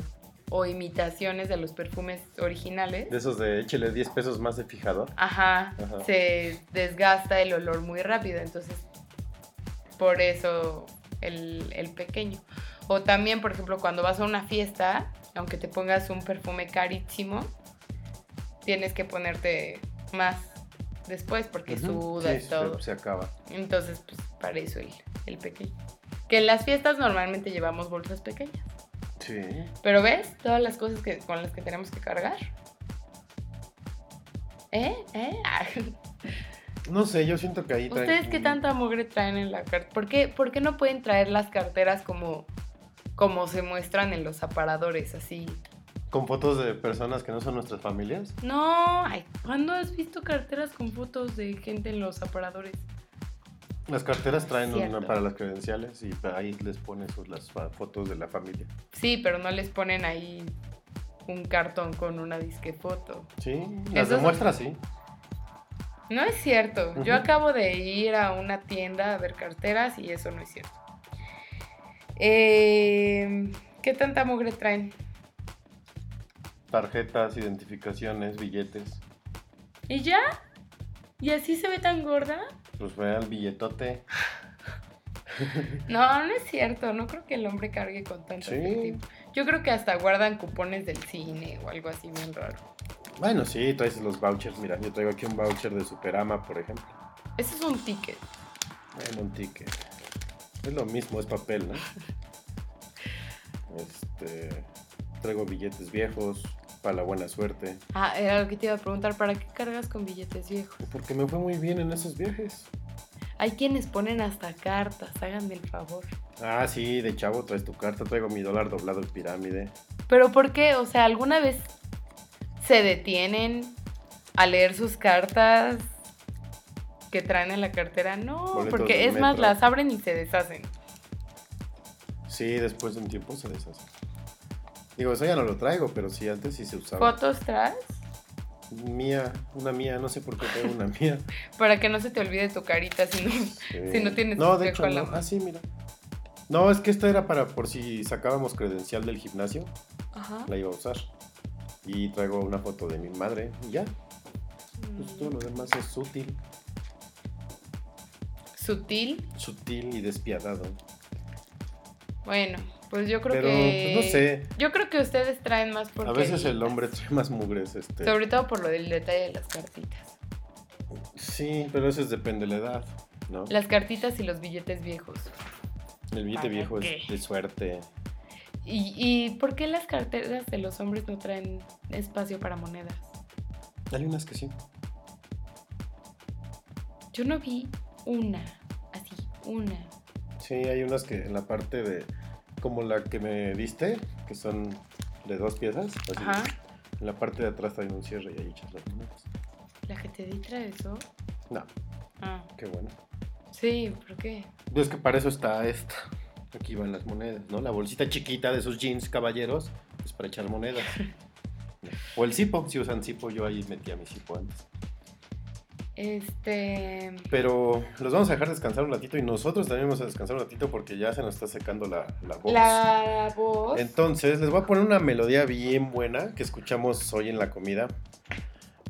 o imitaciones de los perfumes originales. De esos de échele 10 pesos más de fijador. Ajá, Ajá. se desgasta el olor muy rápido, entonces por eso el, el pequeño. O también, por ejemplo, cuando vas a una fiesta, aunque te pongas un perfume carísimo, tienes que ponerte más después porque Ujú. suda Sí, y se- todo. Se, acaba. Entonces, pues para eso el, el pequeño. Que en las fiestas normalmente llevamos bolsas pequeñas. Sí. Pero ves todas las cosas que, con las que tenemos que cargar. ¿Eh? ¿Eh? <laughs> No sé, yo siento que ahí traen- ¿Ustedes qué tanta mugre traen en la cartera? ¿Por qué, por qué no pueden traer las carteras como, como se muestran en los aparadores? Así. Con fotos de personas que no son nuestras familias. No, ay, ¿cuándo has visto carteras con fotos de gente en los aparadores? Las carteras traen una para las credenciales y ahí les pones sus- las fotos de la familia. Sí, pero no les ponen ahí un cartón con una disque foto. Sí, las demuestra, sí. No es cierto. Yo acabo de ir a una tienda a ver carteras y eso no es cierto. Eh, ¿Qué tanta mugre traen? Tarjetas, identificaciones, billetes. ¿Y ya? ¿Y así se ve tan gorda? Pues ve al billetote. No, no es cierto. No creo que el hombre cargue con tanto Sí. Yo creo que hasta guardan cupones del cine o algo así bien raro. Bueno, sí, traes los vouchers. Mira, yo traigo aquí un voucher de Superama, por ejemplo. Ese es un ticket. Bueno, un ticket. Es lo mismo, es papel, ¿no? <laughs> Este. Traigo billetes viejos. Para la buena suerte. Ah, era lo que te iba a preguntar, ¿para qué cargas con billetes viejos? Porque me fue muy bien en esos viajes. Hay quienes ponen hasta cartas, háganme el favor. Ah, sí, de chavo traes tu carta, traigo mi dólar doblado en pirámide. Pero ¿por qué? O sea, ¿alguna vez se detienen a leer sus cartas que traen en la cartera? No, Boletos porque es más, las abren y se deshacen. Sí, después de un tiempo se deshace. Digo, eso ya no lo traigo, pero sí, antes sí se usaba. ¿Fotos traes? Mía, una mía, no sé por qué tengo una mía. <laughs> Para que no se te olvide tu carita si no, si no tienes No, de hecho, no. Ah, sí, mira. No, es que esta era para por si sacábamos credencial del gimnasio, Ajá. la iba a usar. Y traigo una foto de mi madre y ya. Pues todo lo demás es útil, Sutil. sutil y despiadado. Bueno, pues yo creo Pero, que. pues, no sé. Yo creo que ustedes traen más porque. A veces el hombre trae más mugres, este. Sobre todo por lo del detalle de las cartitas. Sí, pero eso es depende de la edad, ¿no? Las cartitas y los billetes viejos. El billete ¿Para viejo qué? es de suerte. ¿Y, ¿Y por qué las carteras de los hombres no traen espacio para monedas? Hay unas que sí. Yo no vi una, así, una. Sí, hay unas que en la parte de. Como la que me diste, que son de dos piezas. así, Ajá. En la parte de atrás hay un cierre y ahí echas las monedas. ¿La que te di trae eso? No, Ah, qué bueno. sí, ¿por qué? Es que para eso está esta. Aquí van las monedas, ¿no? La bolsita chiquita de esos jeans caballeros es para echar monedas. <laughs> O el cipo, si usan cipo, yo ahí metía mi cipo antes. Este. Pero los vamos a dejar descansar un ratito y nosotros también vamos a descansar un ratito porque ya se nos está secando la, la voz. La voz. Entonces, les voy a poner una melodía bien buena que escuchamos hoy en la comida.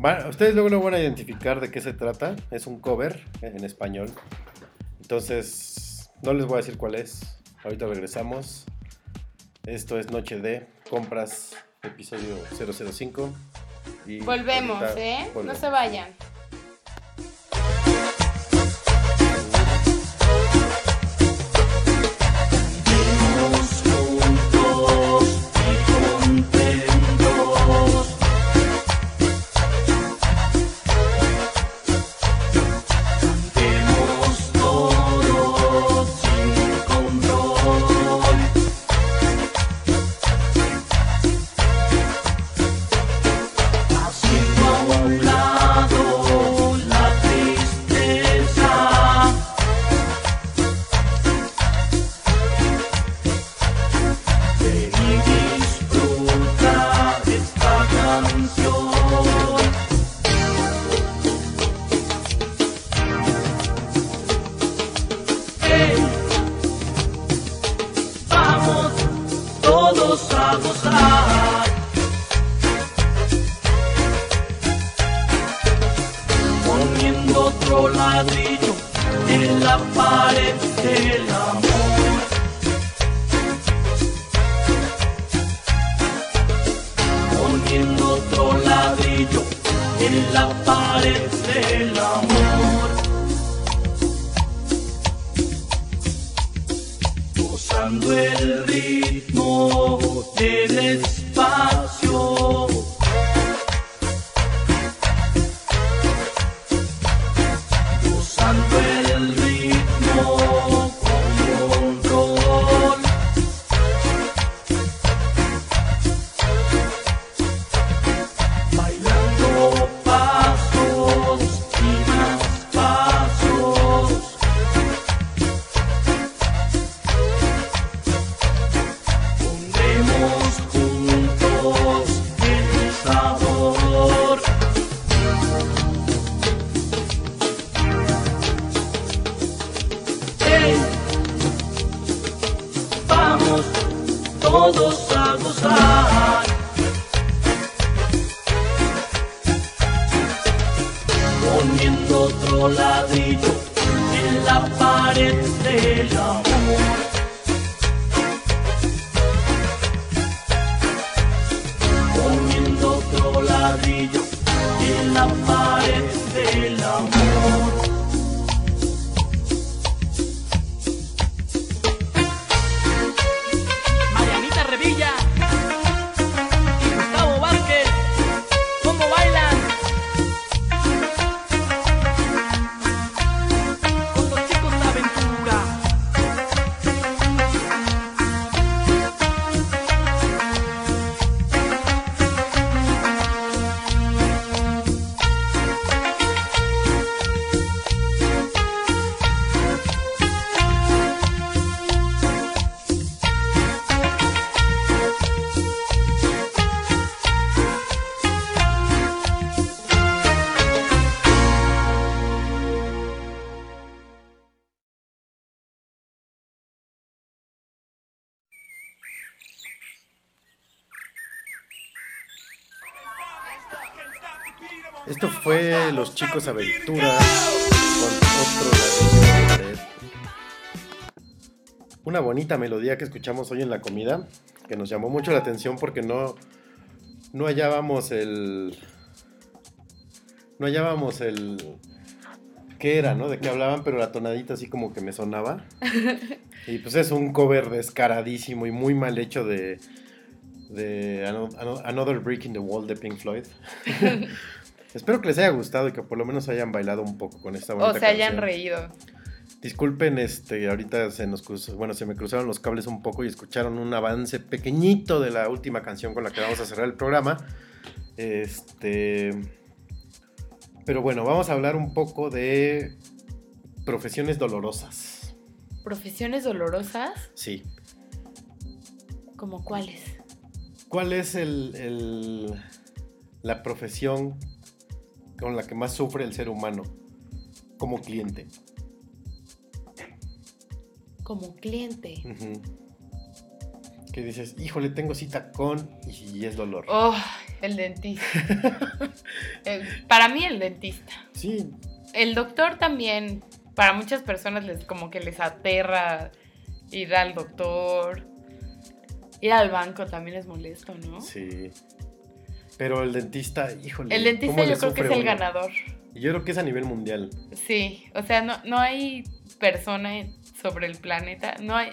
Va- ustedes luego lo van a identificar de qué se trata. Es un cover en español. Entonces, no les voy a decir cuál es. Ahorita regresamos. Esto es Noche de Compras, episodio 005. Y Volvemos, ¿eh? No volvemos. se vayan. Esto fue Los Chicos Aventura con otro. Una bonita melodía que escuchamos hoy en la comida, que nos llamó mucho la atención porque no, no hallábamos el... No hallábamos el... ¿Qué era, no? De qué hablaban, pero la tonadita así como que me sonaba. <laughs> Y pues es un cover descaradísimo y muy mal hecho de, de Ano- Ano- Another Brick in the Wall de Pink Floyd. <laughs> Espero que les haya gustado y que por lo menos hayan bailado un poco con esta bonita O se hayan canción. reído. Disculpen, este, ahorita se nos cruzó, bueno, se me cruzaron los cables un poco y escucharon un avance pequeñito de la última canción con la que vamos a cerrar el programa. Este, pero bueno, vamos a hablar un poco de profesiones dolorosas. Profesiones dolorosas, Sí. ¿como cuáles? ¿Cuál es el, el- la profesión con la que más sufre el ser humano como cliente? Como cliente. Que dices, híjole, tengo cita con y es dolor. Oh, el dentista. <laughs> El- para mí el dentista. Sí, El doctor también, para muchas personas les como que les aterra ir al doctor. Ir al banco también es molesto, ¿no? sí. Pero el dentista, híjole. El dentista ¿cómo le yo creo que es el uno? ganador. Y Yo creo que es a nivel mundial. Sí, o sea, no, no hay persona sobre el planeta, no hay,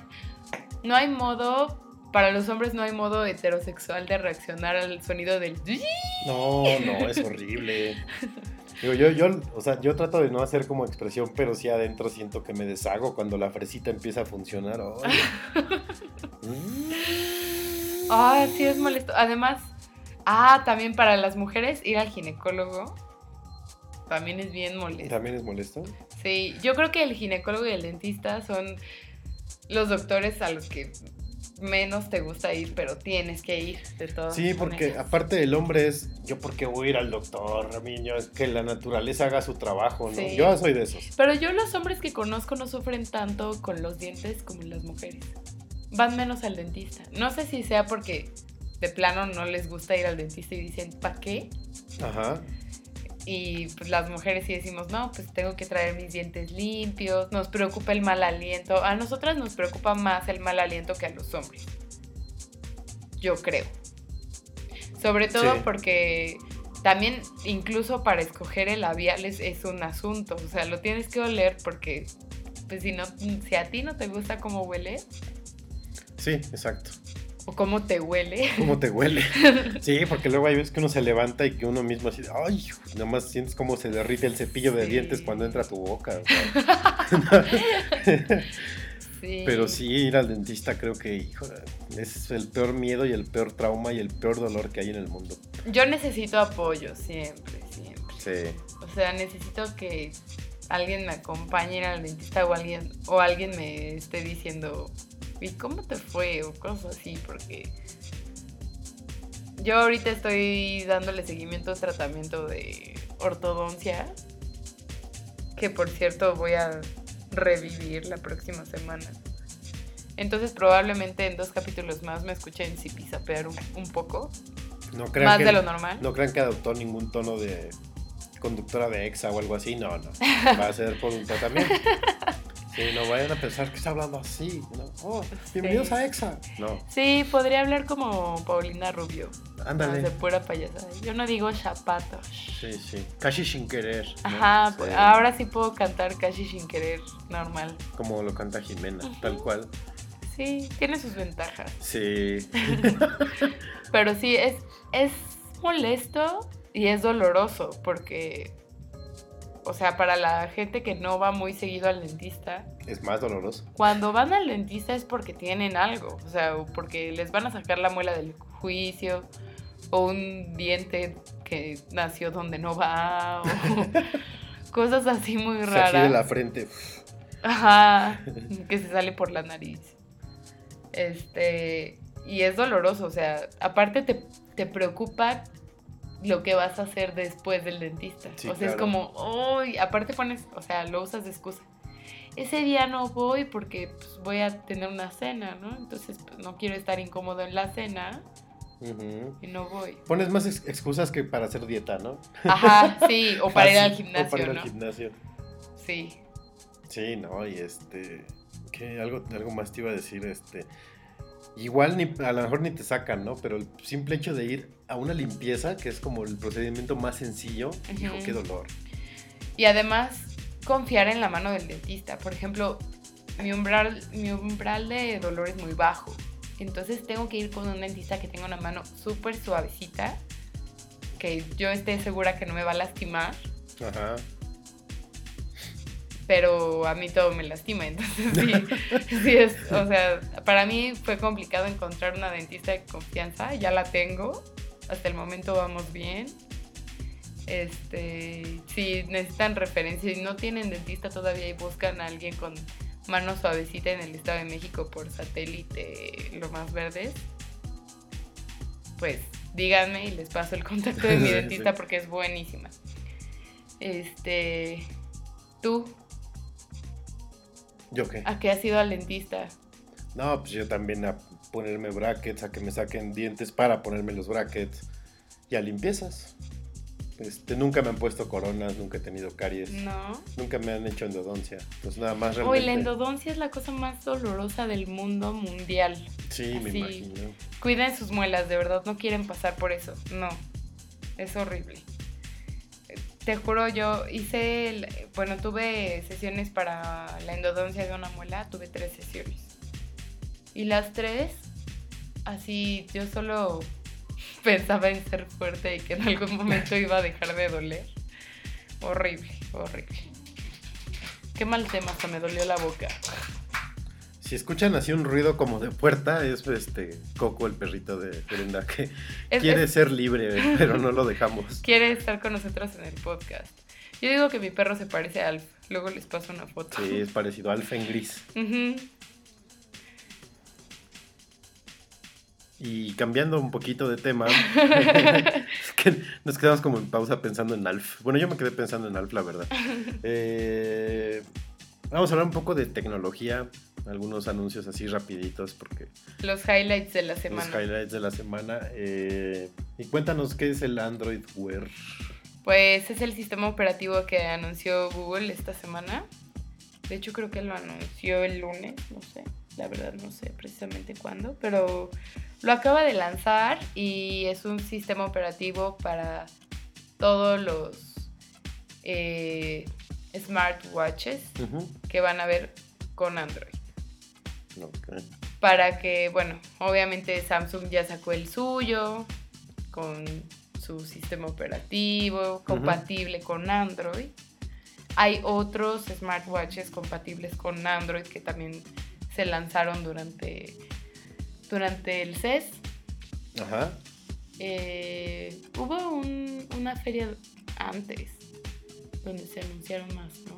no hay modo, para los hombres no hay modo heterosexual de reaccionar al sonido del... No, no, es horrible. <laughs> Digo, yo, yo, o sea, yo trato de no hacer como expresión, pero sí adentro siento que me deshago cuando la fresita empieza a funcionar. <laughs> Ah, sí, es molesto. Además, ah, también para las mujeres ir al ginecólogo también es bien molesto. ¿También es molesto? Sí, yo creo que el ginecólogo y el dentista son los doctores a los que menos te gusta ir, pero tienes que ir de todas Sí, porque maneras. aparte el hombre es, yo por qué voy a ir al doctor, yo, es que la naturaleza haga su trabajo, ¿no? Sí. Yo soy de esos. Pero yo los hombres que conozco no sufren tanto con los dientes como las mujeres. Van menos al dentista. No sé si sea porque de plano no les gusta ir al dentista y dicen, ¿para qué? Ajá. Y pues las mujeres sí decimos, no, pues tengo que traer mis dientes limpios, nos preocupa el mal aliento. A nosotras nos preocupa más el mal aliento que a los hombres. Yo creo. Sobre todo Sí. porque también incluso para escoger el labial es, es un asunto. O sea, lo tienes que oler porque pues si no, si a ti no te gusta cómo huele Sí, exacto. O cómo te huele. ¿Cómo te huele? <laughs> Sí, porque luego hay veces que uno se levanta y que uno mismo así, ay, nada más sientes cómo se derrite el cepillo de Sí. dientes cuando entra a tu boca. <laughs> Sí. Pero sí, ir al dentista creo que, hijo, es el peor miedo y el peor trauma y el peor dolor que hay en el mundo. Yo necesito apoyo siempre, siempre. Sí. O sea, necesito que alguien me acompañe a ir al dentista o alguien, o alguien me esté diciendo, ¿y cómo te fue? O cosas así, porque yo ahorita estoy dándole seguimiento a un tratamiento de ortodoncia, que por cierto voy a revivir la próxima semana. Entonces probablemente en dos capítulos más me escuchen zipizapear un, un poco, No crean más que, de lo normal. No crean que adoptó ningún tono de conductora de EXA o algo así. No, no. <laughs> Va a ser por un tratamiento. Sí, no vayan a pensar que está hablando así. ¿no? Oh, bienvenidos Sí. a EXA. No, Sí, podría hablar como Paulina Rubio. ándale. De pura payasada. Yo no digo zapatos. Sí, sí. Casi sin querer. ¿no? Ajá, Sí. pues, ahora sí puedo cantar casi sin querer, normal. Como lo canta Jimena, tal cual. Sí, tiene sus ventajas. Sí. <laughs> Pero sí, es, es molesto y es doloroso porque, o sea, para la gente que no va muy seguido al dentista, Es más doloroso. cuando van al dentista es porque tienen algo, o sea, porque les van a sacar la muela del juicio o un diente que nació donde no va o <laughs> cosas así muy sea, así de raras. la frente. Ajá, que se sale por la nariz. Este, y es doloroso, o sea, aparte te, te preocupa lo que vas a hacer después del dentista. Sí, o sea, es como, uy, aparte pones, o sea, lo usas de excusa. Ese día no voy porque pues, voy a tener una cena, ¿no? Entonces pues, no quiero estar incómodo en la cena y no voy. Pones más ex- excusas que para hacer dieta, ¿no? Ajá, sí, <laughs> o para ir al gimnasio, O para ir ¿no? al gimnasio. Sí. Sí, no, y este. ¿Qué? Algo, algo más te iba a decir, este. Igual ni, a lo mejor ni te sacan, ¿no? Pero el simple hecho de ir a una limpieza, que es como el procedimiento más sencillo, hijo, Ujú. qué dolor. Y además, confiar en la mano del dentista. Por ejemplo, mi umbral, mi umbral de dolor es muy bajo. Entonces tengo que ir con un dentista que tenga una mano súper suavecita, que yo esté segura que no me va a lastimar, Ajá. pero a mí todo me lastima. Entonces sí, <laughs> sí es, o sea, para mí fue complicado encontrar una dentista de confianza, ya la tengo, hasta el momento vamos bien. Este, si necesitan referencia y no tienen dentista todavía y buscan a alguien con mano suavecita en el Estado de México por satélite, lo más verdes, pues díganme y les paso el contacto de mi <laughs> Sí. dentista porque es buenísima. Este, tú, ¿Yo qué? ¿a qué has ido al dentista? No, pues yo también a ponerme brackets, a que me saquen dientes para ponerme los brackets y a limpiezas. Este, nunca me han puesto coronas, nunca he tenido caries, No. nunca me han hecho endodoncia. Pues nada más Uy, realmente. la endodoncia es la cosa más dolorosa del mundo mundial. Sí, me imagino. Cuiden sus muelas, de verdad, no quieren pasar por eso. No, es horrible. Te juro, yo hice, el- bueno, tuve sesiones para la endodoncia de una muela, tuve tres sesiones. Y las tres, así, yo solo <laughs> pensaba en ser fuerte y que en algún momento iba a dejar de doler. Horrible, horrible. Qué mal tema, hasta me dolió la boca. Si escuchan así un ruido como de puerta, es este Coco, el perrito de Brenda, que Es- quiere es- ser libre, <laughs> pero no lo dejamos. quiere estar con nosotros en el podcast. Yo digo que mi perro se parece a Alf. Luego les paso una foto. Sí, es parecido a Alfa en gris. Ujú. Y cambiando un poquito de tema, <laughs> <laughs> es que nos quedamos como en pausa pensando en Alf. Bueno, yo me quedé pensando en Alf, la verdad. <laughs> Eh, vamos a hablar un poco de tecnología, algunos anuncios así rapiditos, porque Los highlights de la los semana. highlights de la semana. eh, y cuéntanos qué es el Android Wear. Pues es el sistema operativo que anunció Google esta semana. De hecho, creo que lo anunció el lunes, no sé. La verdad no sé precisamente cuándo, pero lo acaba de lanzar y es un sistema operativo para todos los eh, smartwatches que van a ver con Android. Ok. Para que, bueno, obviamente Samsung ya sacó el suyo con su sistema operativo compatible con Android. Hay otros smartwatches compatibles con Android que también se lanzaron durante, durante el CES. Ajá. Eh, hubo un- una feria antes donde se anunciaron más, ¿no?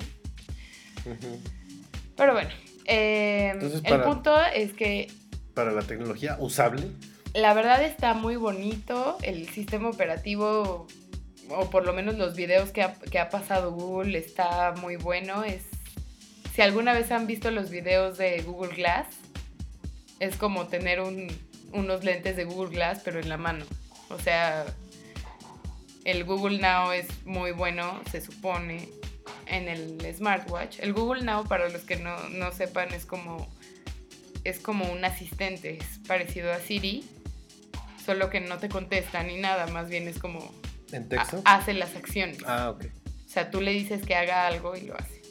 Pero bueno, eh, Entonces, el para- punto es que Para la tecnología usable. la verdad está muy bonito. El sistema operativo, o por lo menos los videos que ha, que ha pasado Google, está muy bueno. Es, si alguna vez han visto los videos de Google Glass, es como tener un- unos lentes de Google Glass, pero en la mano. O sea, el Google Now es muy bueno, se supone, en el smartwatch. El Google Now, para los que no, no sepan, es como, es como un asistente, es parecido a Siri, solo que no te contesta ni nada, más bien es como ¿En ha- texto? hace las acciones. Ah, ok. O sea, tú le dices que haga algo y lo hace.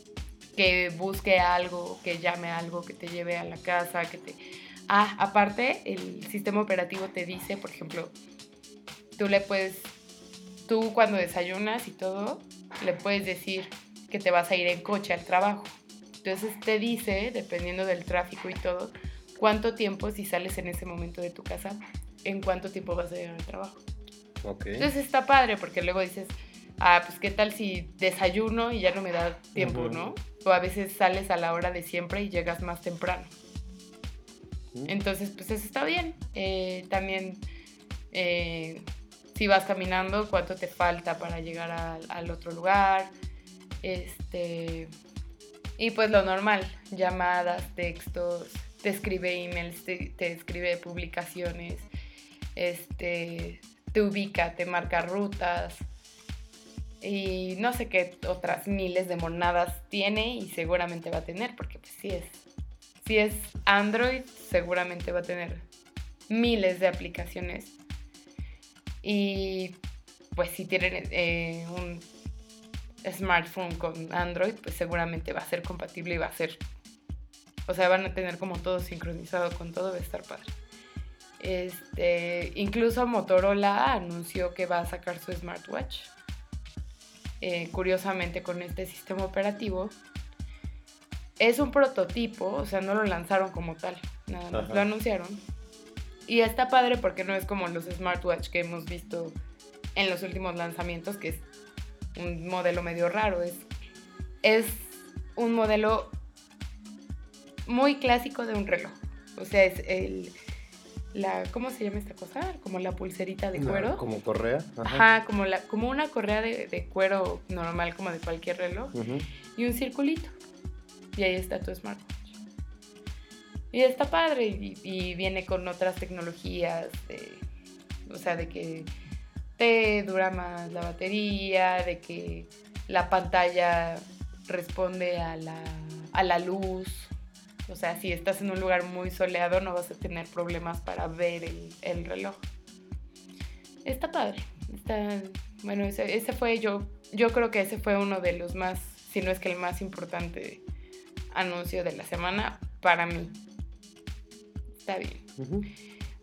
Que busque algo, que llame algo, que te lleve a la casa, que te... Ah, aparte, el sistema operativo te dice, por ejemplo, tú le puedes, tú cuando desayunas y todo, le puedes decir que te vas a ir en coche al trabajo. Entonces te dice, dependiendo del tráfico y todo, cuánto tiempo, si sales en ese momento de tu casa, en cuánto tiempo vas a llegar al trabajo. Ok. Entonces está padre porque luego dices, ah, pues qué tal si desayuno y ya no me da tiempo. ¿no? O a veces sales a la hora de siempre y llegas más temprano. Entonces, pues eso está bien. Eh, también, eh, si vas caminando, cuánto te falta para llegar al, al otro lugar. Este. Y pues lo normal: llamadas, textos, te escribe emails, te, te escribe publicaciones. este, te ubica, te marca rutas y no sé qué otras miles de monadas tiene y seguramente va a tener, porque pues si es, si es Android, seguramente va a tener miles de aplicaciones. Y pues si tienen eh, un smartphone con Android, pues seguramente va a ser compatible y va a ser, o sea, van a tener como todo sincronizado con todo, va a estar padre. Este, incluso Motorola anunció que va a sacar su smartwatch. Eh, curiosamente con este sistema operativo. Es un prototipo, o sea, no lo lanzaron como tal, nada más Ajá. lo anunciaron. Y está padre porque no es como los smartwatch que hemos visto en los últimos lanzamientos, que es un modelo medio raro. Es, es un modelo muy clásico de un reloj. O sea, es el. La, ¿Cómo se llama esta cosa? Como la pulserita de cuero. Como correa. Ajá, como, la, como una correa de, de cuero normal, como de cualquier reloj, y un circulito. Y ahí está tu smartwatch. Y está padre, y, y viene con otras tecnologías, de- o sea, de que te dura más la batería, de que la pantalla responde a la, a la luz. O sea, si estás en un lugar muy soleado no vas a tener problemas para ver el, el reloj. Está padre. Está, bueno, ese, ese fue yo, yo creo que ese fue uno de los más, si no es que el más importante anuncio de la semana para mí. Está bien. Ujú.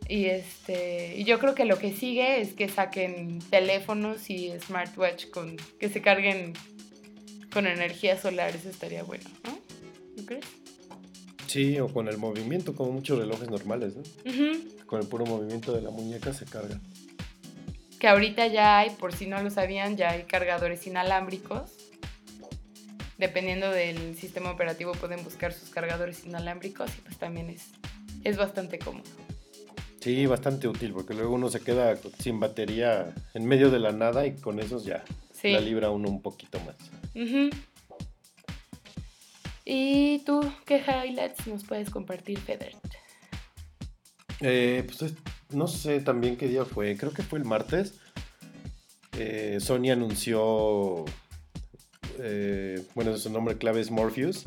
Y este, y yo creo que lo que sigue es que saquen teléfonos y smartwatch con que se carguen con energía solar, eso estaría bueno, ¿no? ¿No crees? Sí, o con el movimiento, como muchos relojes normales, ¿no? Con el puro movimiento de la muñeca se carga. Que ahorita ya hay, por si no lo sabían, ya hay cargadores inalámbricos. Dependiendo del sistema operativo pueden buscar sus cargadores inalámbricos y pues también es, es bastante cómodo. Sí, bastante útil, porque luego uno se queda sin batería en medio de la nada y con esos ya Sí. la libra uno un poquito más. Ujú. ¿Y tú qué highlights nos puedes compartir, Feder? Eh, pues es- no sé también qué día fue, creo que fue el martes. Eh, Sony anunció, eh, bueno, su nombre clave es Morpheus.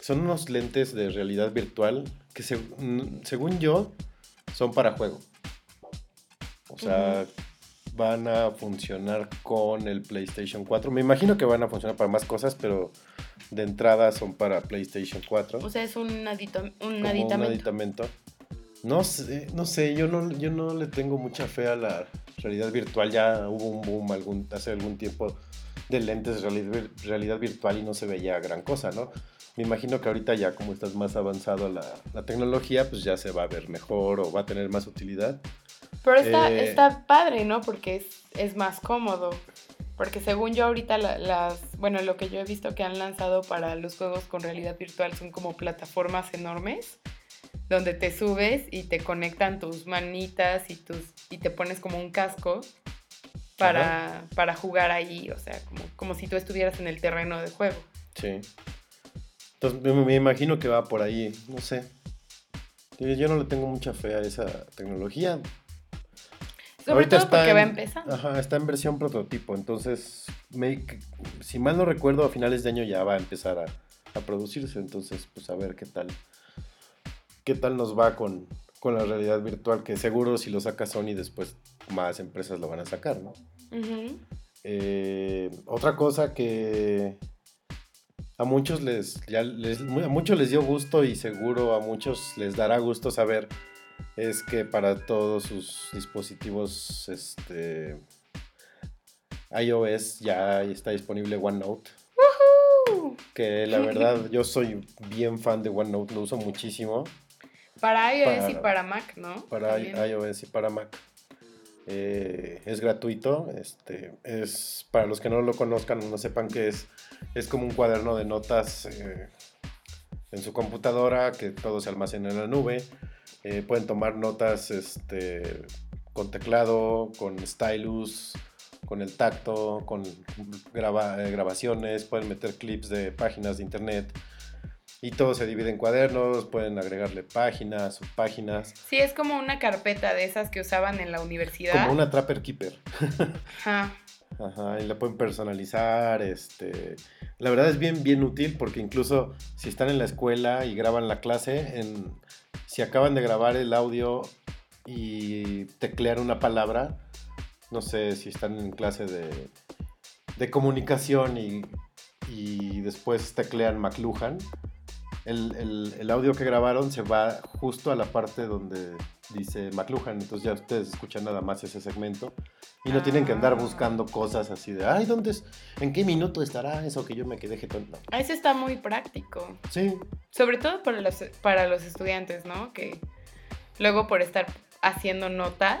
Son unos lentes de realidad virtual que se- según yo son para juego. O sea, van a funcionar con el PlayStation 4. Me imagino que van a funcionar para más cosas, pero de entrada son para PlayStation 4 O sea, es un, adito- un como un aditamento. aditamento. No sé, no sé, yo no, yo no le tengo mucha fe a la realidad virtual. Ya hubo un boom algún, hace algún tiempo de lentes de realidad, realidad virtual y no se veía gran cosa, ¿no? Me imagino que ahorita ya como estás más avanzado la, la tecnología, pues ya se va a ver mejor o va a tener más utilidad. Pero está, Eh, está padre, ¿no? Porque es, es más cómodo. Porque según yo ahorita la- las, bueno, lo que yo he visto que han lanzado para los juegos con realidad virtual son como plataformas enormes donde te subes y te conectan tus manitas y tus y te pones como un casco para, para jugar ahí, o sea, como, como si tú estuvieras en el terreno de juego. Sí. Entonces me, me imagino que va por ahí, no sé. Yo yo no le tengo mucha fe a esa tecnología. Sobre todo porque va en- empezando. Ajá, está en versión prototipo, entonces, me- si mal no recuerdo, a finales de año ya va a empezar a, a producirse, entonces, pues a ver qué tal, qué tal nos va con, con la realidad virtual, que seguro si lo saca Sony después más empresas lo van a sacar, ¿no? Eh, otra cosa que a muchos les, ya les- a muchos les dio gusto y seguro a muchos les dará gusto saber es que para todos sus dispositivos este, iOS ya está disponible OneNote. Uh, Que la verdad yo soy bien fan de OneNote, lo uso muchísimo Para iOS y Para- Mac, ¿no? para También. iOS y para Mac. Eh, es gratuito, este, es para los que no lo conozcan, no sepan que es, es como un cuaderno de notas eh, en su computadora, que todo se almacena en la nube. Eh, pueden tomar notas este, con teclado, con stylus, con el tacto, con graba- eh, grabaciones, pueden meter clips de páginas de internet. Y todo se divide en cuadernos, pueden agregarle páginas, subpáginas, Sí, es como una carpeta de esas que usaban en la universidad. como una Trapper Keeper. Ajá. Ajá, y la pueden personalizar, este... La verdad es bien, bien útil porque incluso si están en la escuela y graban la clase, en... si acaban de grabar el audio y teclear una palabra, no sé si están en clase de, de comunicación y, y después teclean McLuhan, el, el- el audio que grabaron se va justo a la parte donde dice McLuhan, entonces ya ustedes escuchan nada más ese segmento y no tienen que andar Ah. buscando cosas así de, ay, ¿dónde es? ¿En qué minuto estará eso que yo me quedé jetón? No. Eso está muy práctico. Sí, Sobre todo para los, para los estudiantes, ¿no? Que luego por estar haciendo notas,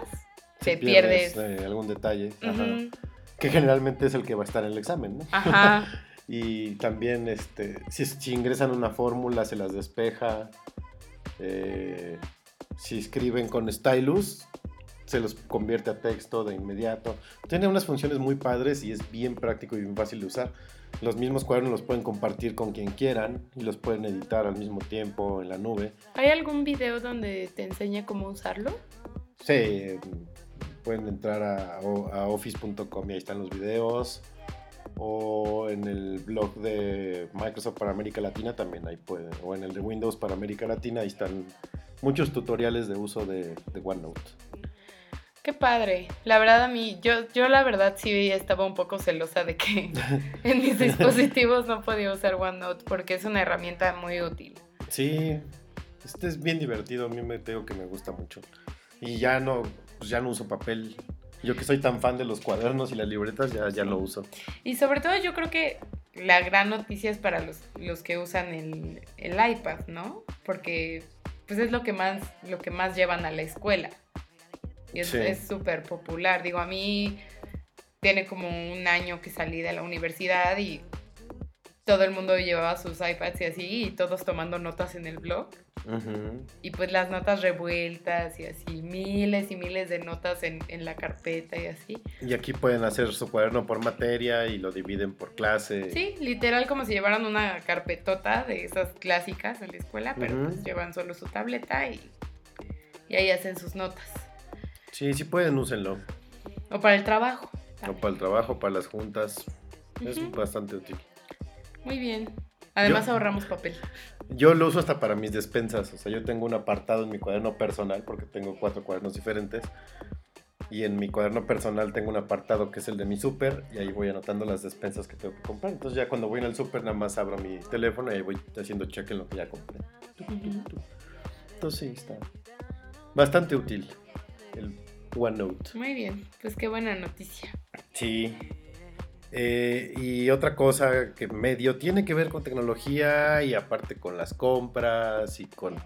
si te pierdes. eh, algún detalle, ajá, Ujú, que generalmente es el que va a estar en el examen, ¿no? Ajá. <laughs> Y también, este, si, si ingresan una fórmula, se las despeja. Eh, si escriben con stylus, se los convierte a texto de inmediato. Tiene unas funciones muy padres y es bien práctico y bien fácil de usar. Los mismos cuadernos los pueden compartir con quien quieran y los pueden editar al mismo tiempo en la nube. ¿Hay algún video donde te enseñe cómo usarlo? Sí, pueden entrar a office.com y ahí están los videos. O en el blog de Microsoft para América Latina también ahí pueden. O en el de Windows para América Latina ahí están muchos tutoriales de uso de, de OneNote. Qué padre. La verdad a mí, yo, yo la verdad sí estaba un poco celosa de que <laughs> en mis dispositivos no podía usar OneNote porque es una herramienta muy útil. Sí, este es bien divertido. A mí me tengo que me gusta mucho. Y ya no, pues ya no uso papel. Yo que soy tan fan de los cuadernos y las libretas, ya, ya lo uso. Y sobre todo yo creo que la gran noticia es para los, los que usan el, el iPad, ¿no? Porque pues es lo que más, lo que más llevan a la escuela. Y es Sí. súper popular. Digo, a mí tiene como un año que salí de la universidad y todo el mundo llevaba sus iPads y así, y todos tomando notas en el blog. Y pues las notas revueltas y así, miles y miles de notas en, en la carpeta y así. Y aquí pueden hacer su cuaderno por materia y lo dividen por clase. Sí, literal como si llevaran una carpetota de esas clásicas a la escuela, pero pues llevan solo su tableta y, y ahí hacen sus notas. Sí, sí pueden, úsenlo. O para el trabajo. O para el trabajo, para las juntas. Es bastante útil. Muy bien. Además Yo- ahorramos papel. Yo lo uso hasta para mis despensas. O sea, yo tengo un apartado en mi cuaderno personal, porque tengo cuatro cuadernos diferentes. Y en mi cuaderno personal tengo un apartado que es el de mi súper. Y ahí voy anotando las despensas que tengo que comprar. Entonces ya cuando voy al súper nada más abro mi teléfono y ahí voy haciendo check en lo que ya compré. Entonces sí, está bastante útil el OneNote. Muy bien, pues qué buena noticia. Sí. Eh, y otra cosa que medio tiene que ver con tecnología y aparte con las compras y con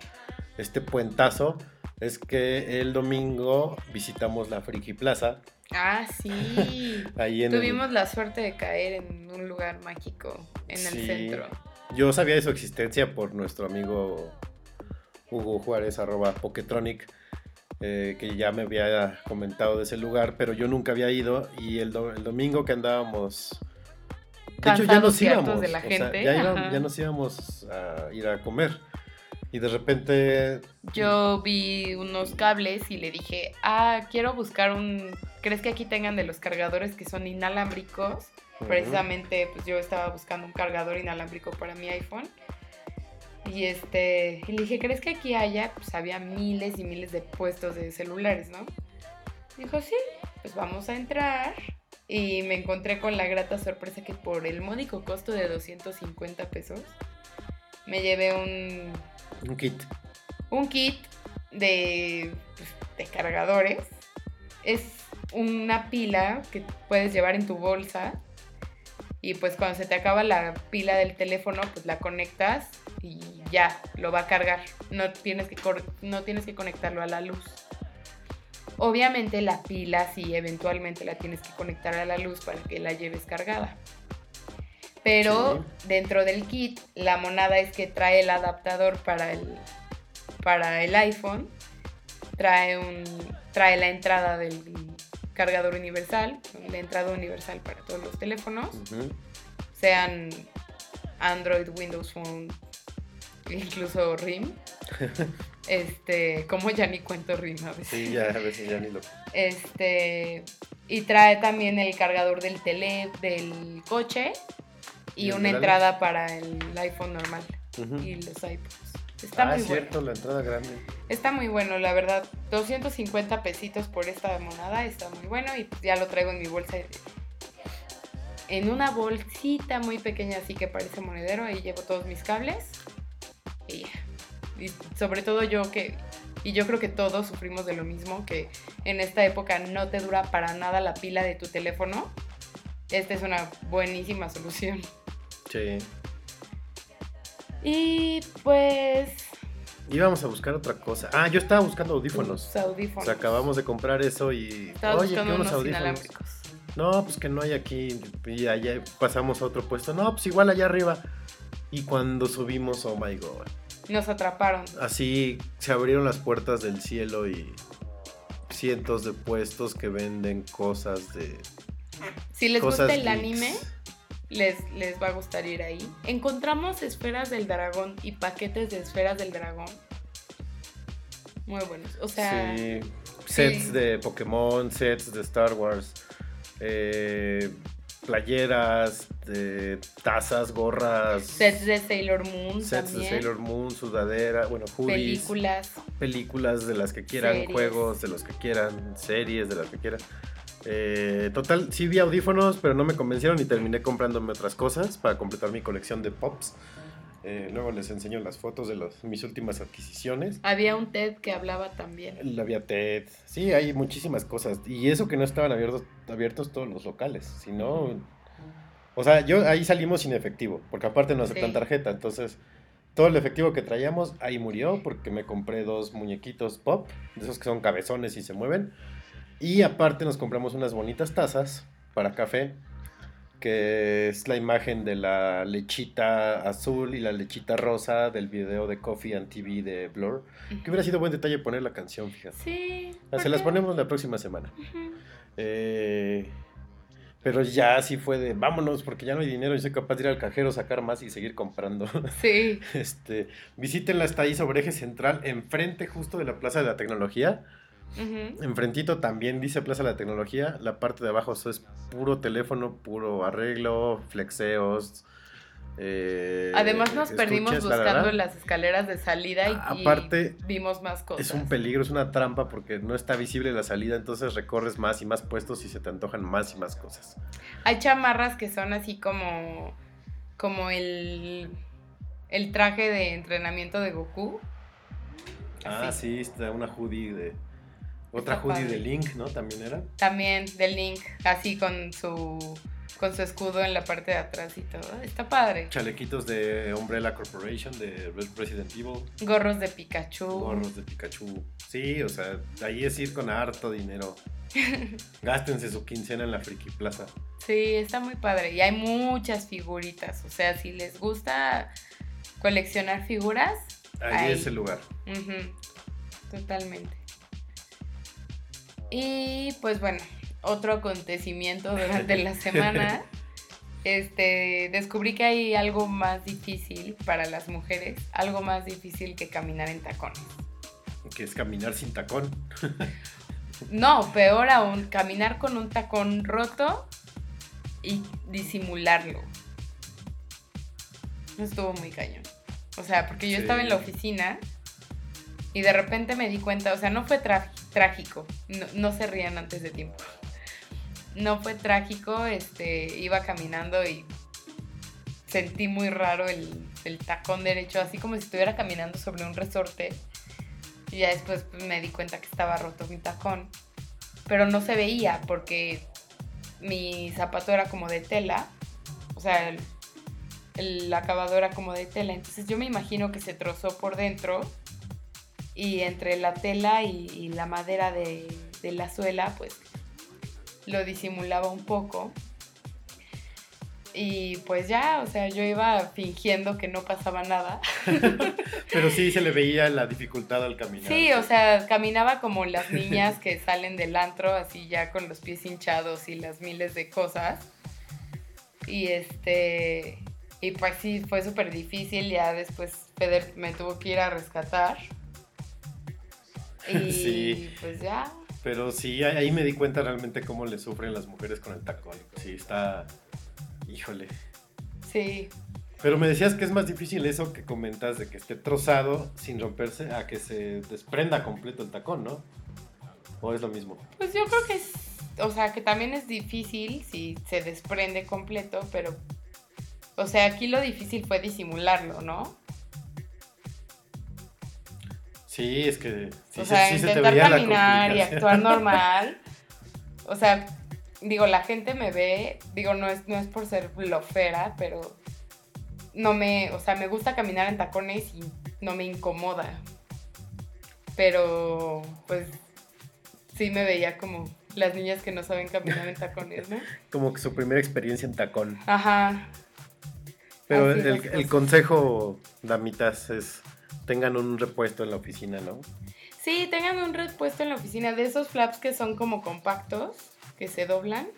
este puentazo es que el domingo visitamos la Friki Plaza. Ah, sí. <laughs> Ahí en el- Tuvimos la suerte de caer en un lugar mágico en el centro. Yo sabía de su existencia por nuestro amigo Hugo Juárez, arroba Poketronic, eh, que ya me había comentado de ese lugar, pero yo nunca había ido y el, do- el domingo que andábamos... De hecho, ya nos íbamos. de la o sea, gente, ya, ajá. ya nos íbamos a ir a comer. Y de repente... Yo vi unos cables y le dije, ah, quiero buscar un... ¿Crees que aquí tengan de los cargadores que son inalámbricos? ujú, Precisamente, pues yo estaba buscando un cargador inalámbrico para mi iPhone. Y este, y le dije, ¿crees que aquí haya? Pues había miles y miles de puestos de celulares, ¿no? Dijo, sí, pues vamos a entrar. Y me encontré con la grata sorpresa que por el módico costo de 250 pesos, me llevé un, Un kit. un kit de, pues, de cargadores. Es una pila que puedes llevar en tu bolsa. Y pues cuando se te acaba la pila del teléfono, pues la conectas y ya, lo va a cargar. No tienes que, no tienes que conectarlo a la luz. Obviamente la pila sí, eventualmente la tienes que conectar a la luz para que la lleves cargada. Pero dentro del kit, la monada es que trae el adaptador para el, para el iPhone, trae, un, trae la entrada del cargador universal, la entrada universal para todos los teléfonos, sean Android, Windows Phone, incluso rim. <laughs> Este, como ya ni cuento rim a veces. Sí, ya a veces ya ni lo. Este, y trae también el cargador del tele, del coche y ¿Y el una entrada para el iPhone normal y los iPods. Está ah, muy es cierto, bueno. la entrada grande. Está muy bueno, la verdad. 250 pesitos por esta monada, está muy bueno y ya lo traigo en mi bolsa. En una bolsita muy pequeña, así que parece monedero, ahí llevo todos mis cables. Y sobre todo yo que, y yo creo que todos sufrimos de lo mismo, que en esta época no te dura para nada la pila de tu teléfono. Esta es una buenísima solución. Sí. Y pues... Íbamos a buscar otra cosa. Ah, yo estaba buscando audífonos. tus audífonos. O sea, acabamos de comprar eso y. Estaba Oye, buscando ¿qué unos audífonos? No, pues que no hay aquí. Y allá pasamos a otro puesto. No, pues igual allá arriba. Y cuando subimos, oh my god. Nos atraparon. Así se abrieron las puertas del cielo y cientos de puestos que venden cosas de. Si les gusta el geeks. anime, les, les va a gustar ir ahí. Encontramos esferas del dragón y paquetes de esferas del dragón. Muy buenos. O sea, sí, sets sí. de Pokémon, sets de Star Wars, eh, playeras, de tazas, gorras, sets de Sailor Moon sets también. de Sailor Moon, sudadera, bueno, hoodies, películas. películas de las que quieran, Series. juegos de los que quieran, series de las que quieran. Eh, total, sí vi audífonos, pero no me convencieron y terminé comprándome otras cosas para completar mi colección de pops. Eh, luego les enseño las fotos de los- mis últimas adquisiciones. Había un TED que hablaba también. Había TED. Sí, hay muchísimas cosas. Y eso que no estaban abiertos, abiertos todos los locales. Si no. O sea, yo ahí salimos sin efectivo. Porque aparte no aceptan Sí. tarjeta. Entonces, todo el efectivo que traíamos ahí murió. Porque me compré dos muñequitos pop. De esos que son cabezones y se mueven. Y aparte nos compramos unas bonitas tazas para café. Que es la imagen de la lechita azul y la lechita rosa del video de Coffee and TV de Blur. Que hubiera sido buen detalle poner la canción, fíjate. Sí. Ah, Se las ponemos la próxima semana. Eh, pero ya sí fue de vámonos porque ya no hay dinero y soy capaz de ir al cajero, sacar más y seguir comprando. <laughs> Sí. Este, visítenla, está ahí sobre eje central, enfrente justo de la Plaza de la Tecnología. Enfrentito también dice Plaza de la Tecnología. La parte de abajo eso es puro teléfono, puro arreglo, flexeos. eh, Además nos perdimos estuches, buscando verdad. las escaleras de salida y, vimos más cosas. Es un peligro, es una trampa porque no está visible la salida, entonces recorres más y más puestos y se te antojan más y más cosas. Hay chamarras que son así como como el el traje de entrenamiento de Goku. Ah, sí, está una hoodie de... Otra Está hoodie padre. de Link, ¿no? También era. También del Link, así con su con su escudo en la parte de atrás y todo. Está padre. Chalequitos de Umbrella Corporation, de Resident Evil, Gorros de Pikachu. gorros de Pikachu. Sí, o sea, ahí es ir con harto dinero. <laughs> Gástense su quincena en la Friki Plaza. Sí, está muy padre. Y hay muchas figuritas. O sea, si les gusta coleccionar figuras, Ahí Ahí. es el lugar. Ujú, Totalmente. Y pues bueno, otro acontecimiento <laughs> durante la semana. Este, descubrí que hay algo más difícil para las mujeres, algo más difícil que caminar en tacones. Que es caminar sin tacón. <laughs> No, peor aún, caminar con un tacón roto y disimularlo. Estuvo muy cañón. O sea, porque yo Sí. estaba en la oficina y de repente me di cuenta, o sea, no fue tra- trágico, no, se rían antes de tiempo. No fue trágico, este, iba caminando y sentí muy raro el, el tacón derecho, así como si estuviera caminando sobre un resorte. Y ya después pues, me di cuenta que estaba roto mi tacón. Pero no se veía porque mi zapato era como de tela. O sea, el, el acabado era como de tela. Entonces yo me imagino que se trozó por dentro. Y entre la tela y, y la madera de, de la suela, pues lo disimulaba un poco. Y pues ya, o sea, yo iba fingiendo que no pasaba nada. <laughs> Pero sí se le veía la dificultad al caminar. Sí, o sea, caminaba como las niñas que salen del antro, así ya con los pies hinchados y las miles de cosas. Y este. Y pues sí, fue súper difícil. Ya después Peder me tuvo que ir a rescatar. Y Sí. pues ya. Pero sí, ahí ahí me di cuenta realmente cómo le sufren las mujeres con el tacón. Sí, está... Híjole. Sí. Pero me decías que es más difícil eso que comentas de que esté trozado sin romperse a que se desprenda completo el tacón, ¿no? ¿O es lo mismo? Pues yo creo que es. O sea, que también es difícil si se desprende completo, pero. O sea, aquí lo difícil fue disimularlo, ¿no? Sí, es que sí, o se- sea, sí se te intentar la caminar y actuar <laughs> normal. O sea, digo, la gente me ve, digo, no es, no es por ser blofera, pero no me, o sea, me gusta caminar en tacones y no me incomoda. Pero, pues, sí me veía como las niñas que no saben caminar en tacones, ¿no? <laughs> Como que su primera experiencia en tacón. Ajá. Pero el, el consejo, damitas, es tengan un repuesto en la oficina, ¿no? Sí, tengan un repuesto en la oficina de esos flaps que son como compactos, que se doblan.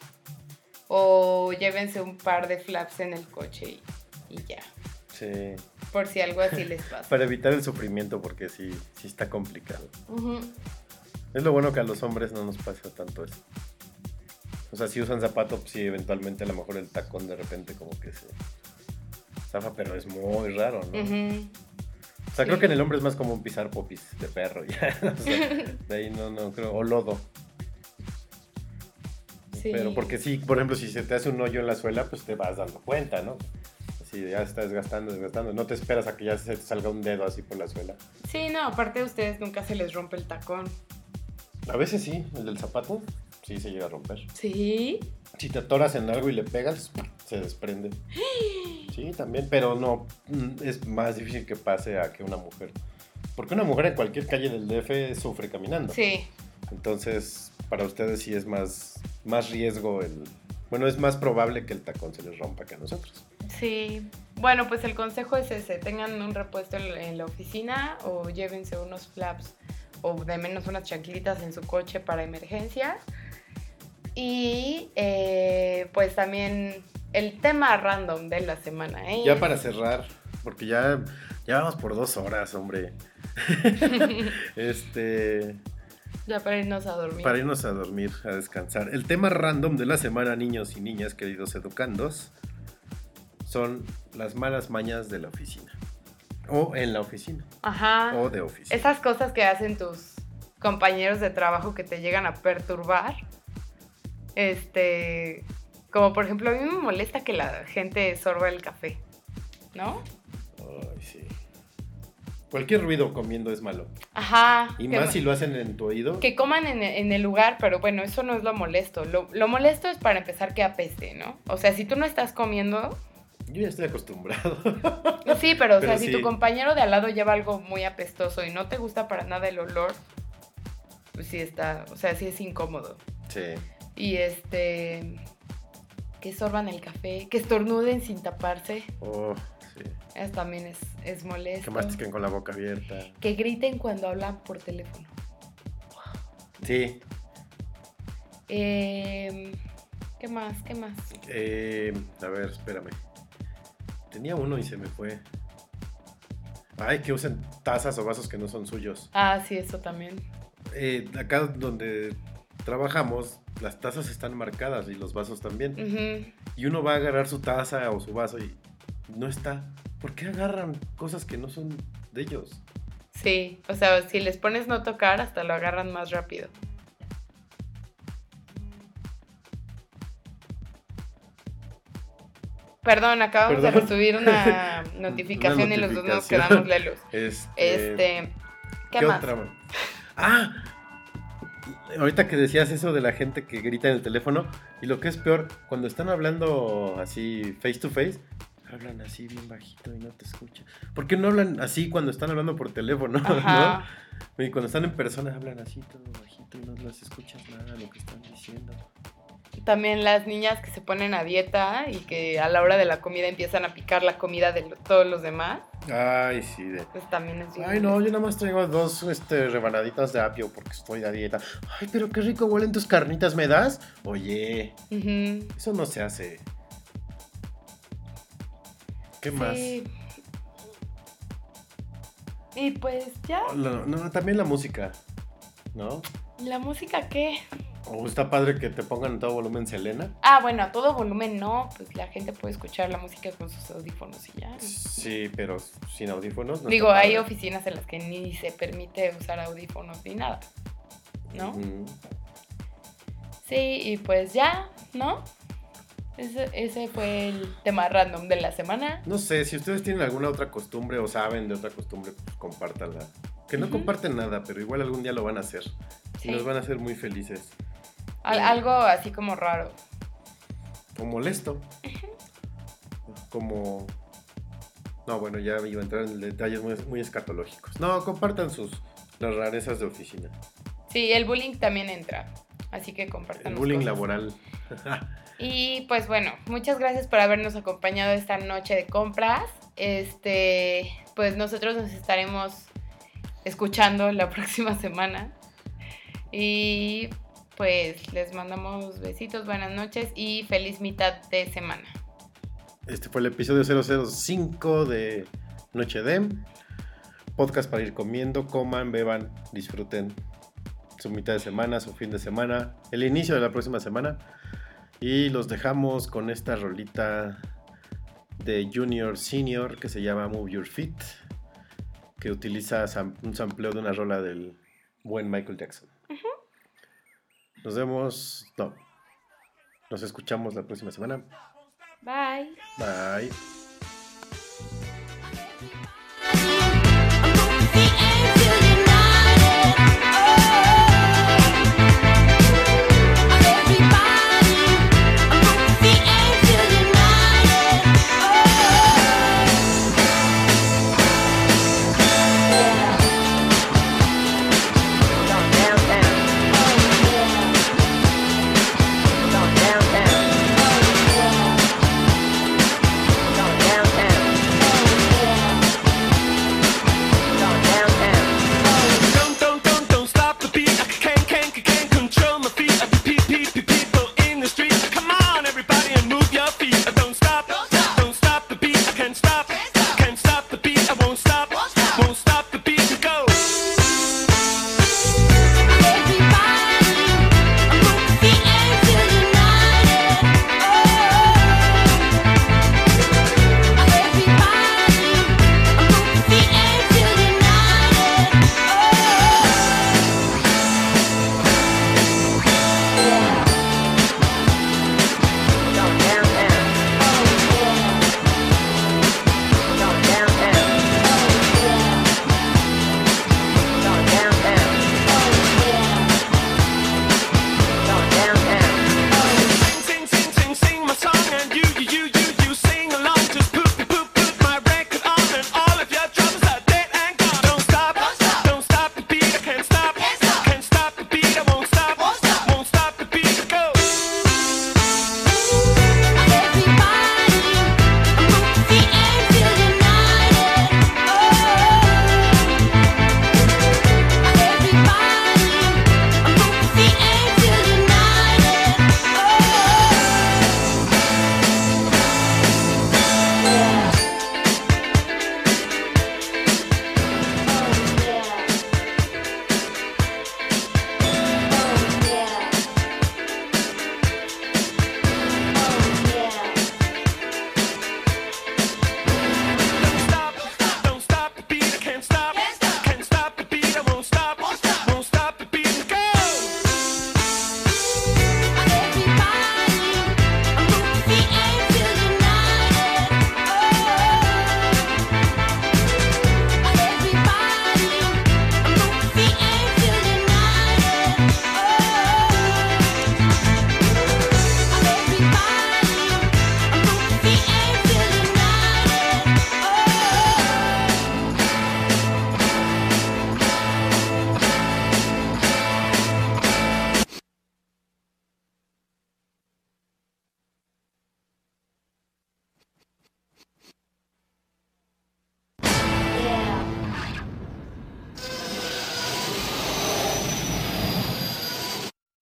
O llévense un par de flaps en el coche y, y ya. Sí. Por si algo así les <laughs> pasa. Para evitar el sufrimiento, porque sí, sí está complicado. Es lo bueno que a los hombres no nos pasa tanto eso. O sea, si usan zapato, pues sí, eventualmente a lo mejor el tacón de repente como que se zafa, pero es muy raro, ¿no? O sea, creo que en el hombre es más común pisar popis de perro, ya. <laughs> O sea, <laughs> de ahí no, no creo. O lodo. Sí. Pero porque sí, por ejemplo, si se te hace un hoyo en la suela, pues te vas dando cuenta, ¿no? Así ya se está desgastando, desgastando. No te esperas a que ya se te salga un dedo así por la suela. Sí, no, aparte de ustedes nunca se les rompe el tacón. A veces sí, el del zapato, sí se llega a romper. Sí. Si te atoras en algo y le pegas, se desprende. Sí, también, pero no, mm, es más difícil que pase a que una mujer. Porque una mujer en cualquier calle del DF sufre caminando. Sí. Entonces, para ustedes sí es más, más riesgo el... Bueno, es más probable que el tacón se les rompa que a nosotros. Sí. Bueno, pues el consejo es ese, tengan un repuesto en, la oficina o llévense unos flaps o de menos unas chanclitas en su coche para emergencias. Y eh, pues también el tema random de la semana, ¿eh? Ya para cerrar, porque ya, ya vamos por dos horas, hombre. <laughs> este... Ya para irnos a dormir. Para irnos a dormir, a descansar. El tema random de la semana, niños y niñas, queridos educandos, son las malas mañas de la oficina. O en la oficina. Ajá. O de oficina. Esas cosas que hacen tus compañeros de trabajo que te llegan a perturbar. Este, como por ejemplo, a mí me molesta que la gente sorba el café, ¿no? Ay, sí. Cualquier ruido comiendo es malo. Ajá. Y más si lo hacen en tu oído. Que coman en, en el lugar, pero bueno, eso no es lo molesto. Lo, lo molesto es para empezar que apeste, ¿no? O sea, si tú no estás comiendo, Yo ya estoy acostumbrado. <laughs> sí, pero o Pero sea, si tu compañero de al lado lleva algo muy apestoso y no te gusta para nada el olor, pues sí está, o sea, sí es incómodo. sí. Y este. Que sorban el café, que estornuden sin taparse. Oh, sí. Eso también es, es molesto. Que mastiquen con la boca abierta. Que griten cuando hablan por teléfono. Sí. Em, ¿Qué más? ¿Qué más? Eh, a ver, espérame. Tenía uno y se me fue. Ay, que usen tazas o vasos que no son suyos. Ah, sí, eso también. Eh, acá donde trabajamos, las tazas están marcadas y los vasos también. Y uno va a agarrar su taza o su vaso y no está. ¿Por qué agarran cosas que no son de ellos? Sí, o sea, si les pones no tocar, hasta lo agarran más rápido. Perdón, acabamos de recibir <laughs> una notificación y los dos nos quedamos lelos. Este, Este, ¿qué, ¿Qué más? otra? Ah, ahorita que decías eso de la gente que grita en el teléfono y lo que es peor, cuando están hablando así face to face, hablan así bien bajito y no te escuchan. ¿Por qué no hablan así cuando están hablando por teléfono? <laughs> Ajá. ¿no? Y cuando están en persona hablan así todo bajito y no les escuchas nada lo que están diciendo. También las niñas que se ponen a dieta y que a la hora de la comida empiezan a picar la comida de todos los demás, Ay, sí, de... pues también es bien Ay, no, yo nada más traigo dos este, rebanaditas de apio porque estoy a dieta. Ay, pero qué rico huelen tus carnitas, ¿me das? Oye, eso no se hace. ¿Qué más? Sí. Y pues ya, No, no, también la música, ¿no? ¿la música qué? O está padre que te pongan en todo volumen Selena. Ah, bueno, a todo volumen no, pues la gente puede escuchar la música con sus audífonos y ya. Sí, pero sin audífonos. no Digo, hay oficinas en las que ni se permite usar audífonos ni nada, ¿no? Sí, y pues ya, ¿no? Ese, ese fue el tema random de la semana. No sé, si ustedes tienen alguna otra costumbre o saben de otra costumbre, pues compártanla. Que no comparten nada, pero igual algún día lo van a hacer. Sí. Y nos van a hacer muy felices. Al- algo así como raro. O molesto. Como... No, bueno, ya iba a entrar en detalles muy, muy escatológicos. No, compartan sus las rarezas de oficina. Sí, el bullying también entra. Así que compartan. El bullying cosas. laboral. Y pues bueno, muchas gracias por habernos acompañado esta noche de compras. Este, pues nosotros nos estaremos escuchando la próxima semana. Y pues les mandamos besitos, buenas noches y feliz mitad de semana. Este fue el episodio 005 de Noche de Podcast para ir comiendo, coman, beban, disfruten su mitad de semana, su fin de semana, el inicio de la próxima semana. Y los dejamos con esta rolita de Junior Senior que se llama Move Your Feet, que utiliza un sampleo de una rola del buen Michael Jackson. Nos vemos, no, nos escuchamos la próxima semana. Bye. Bye.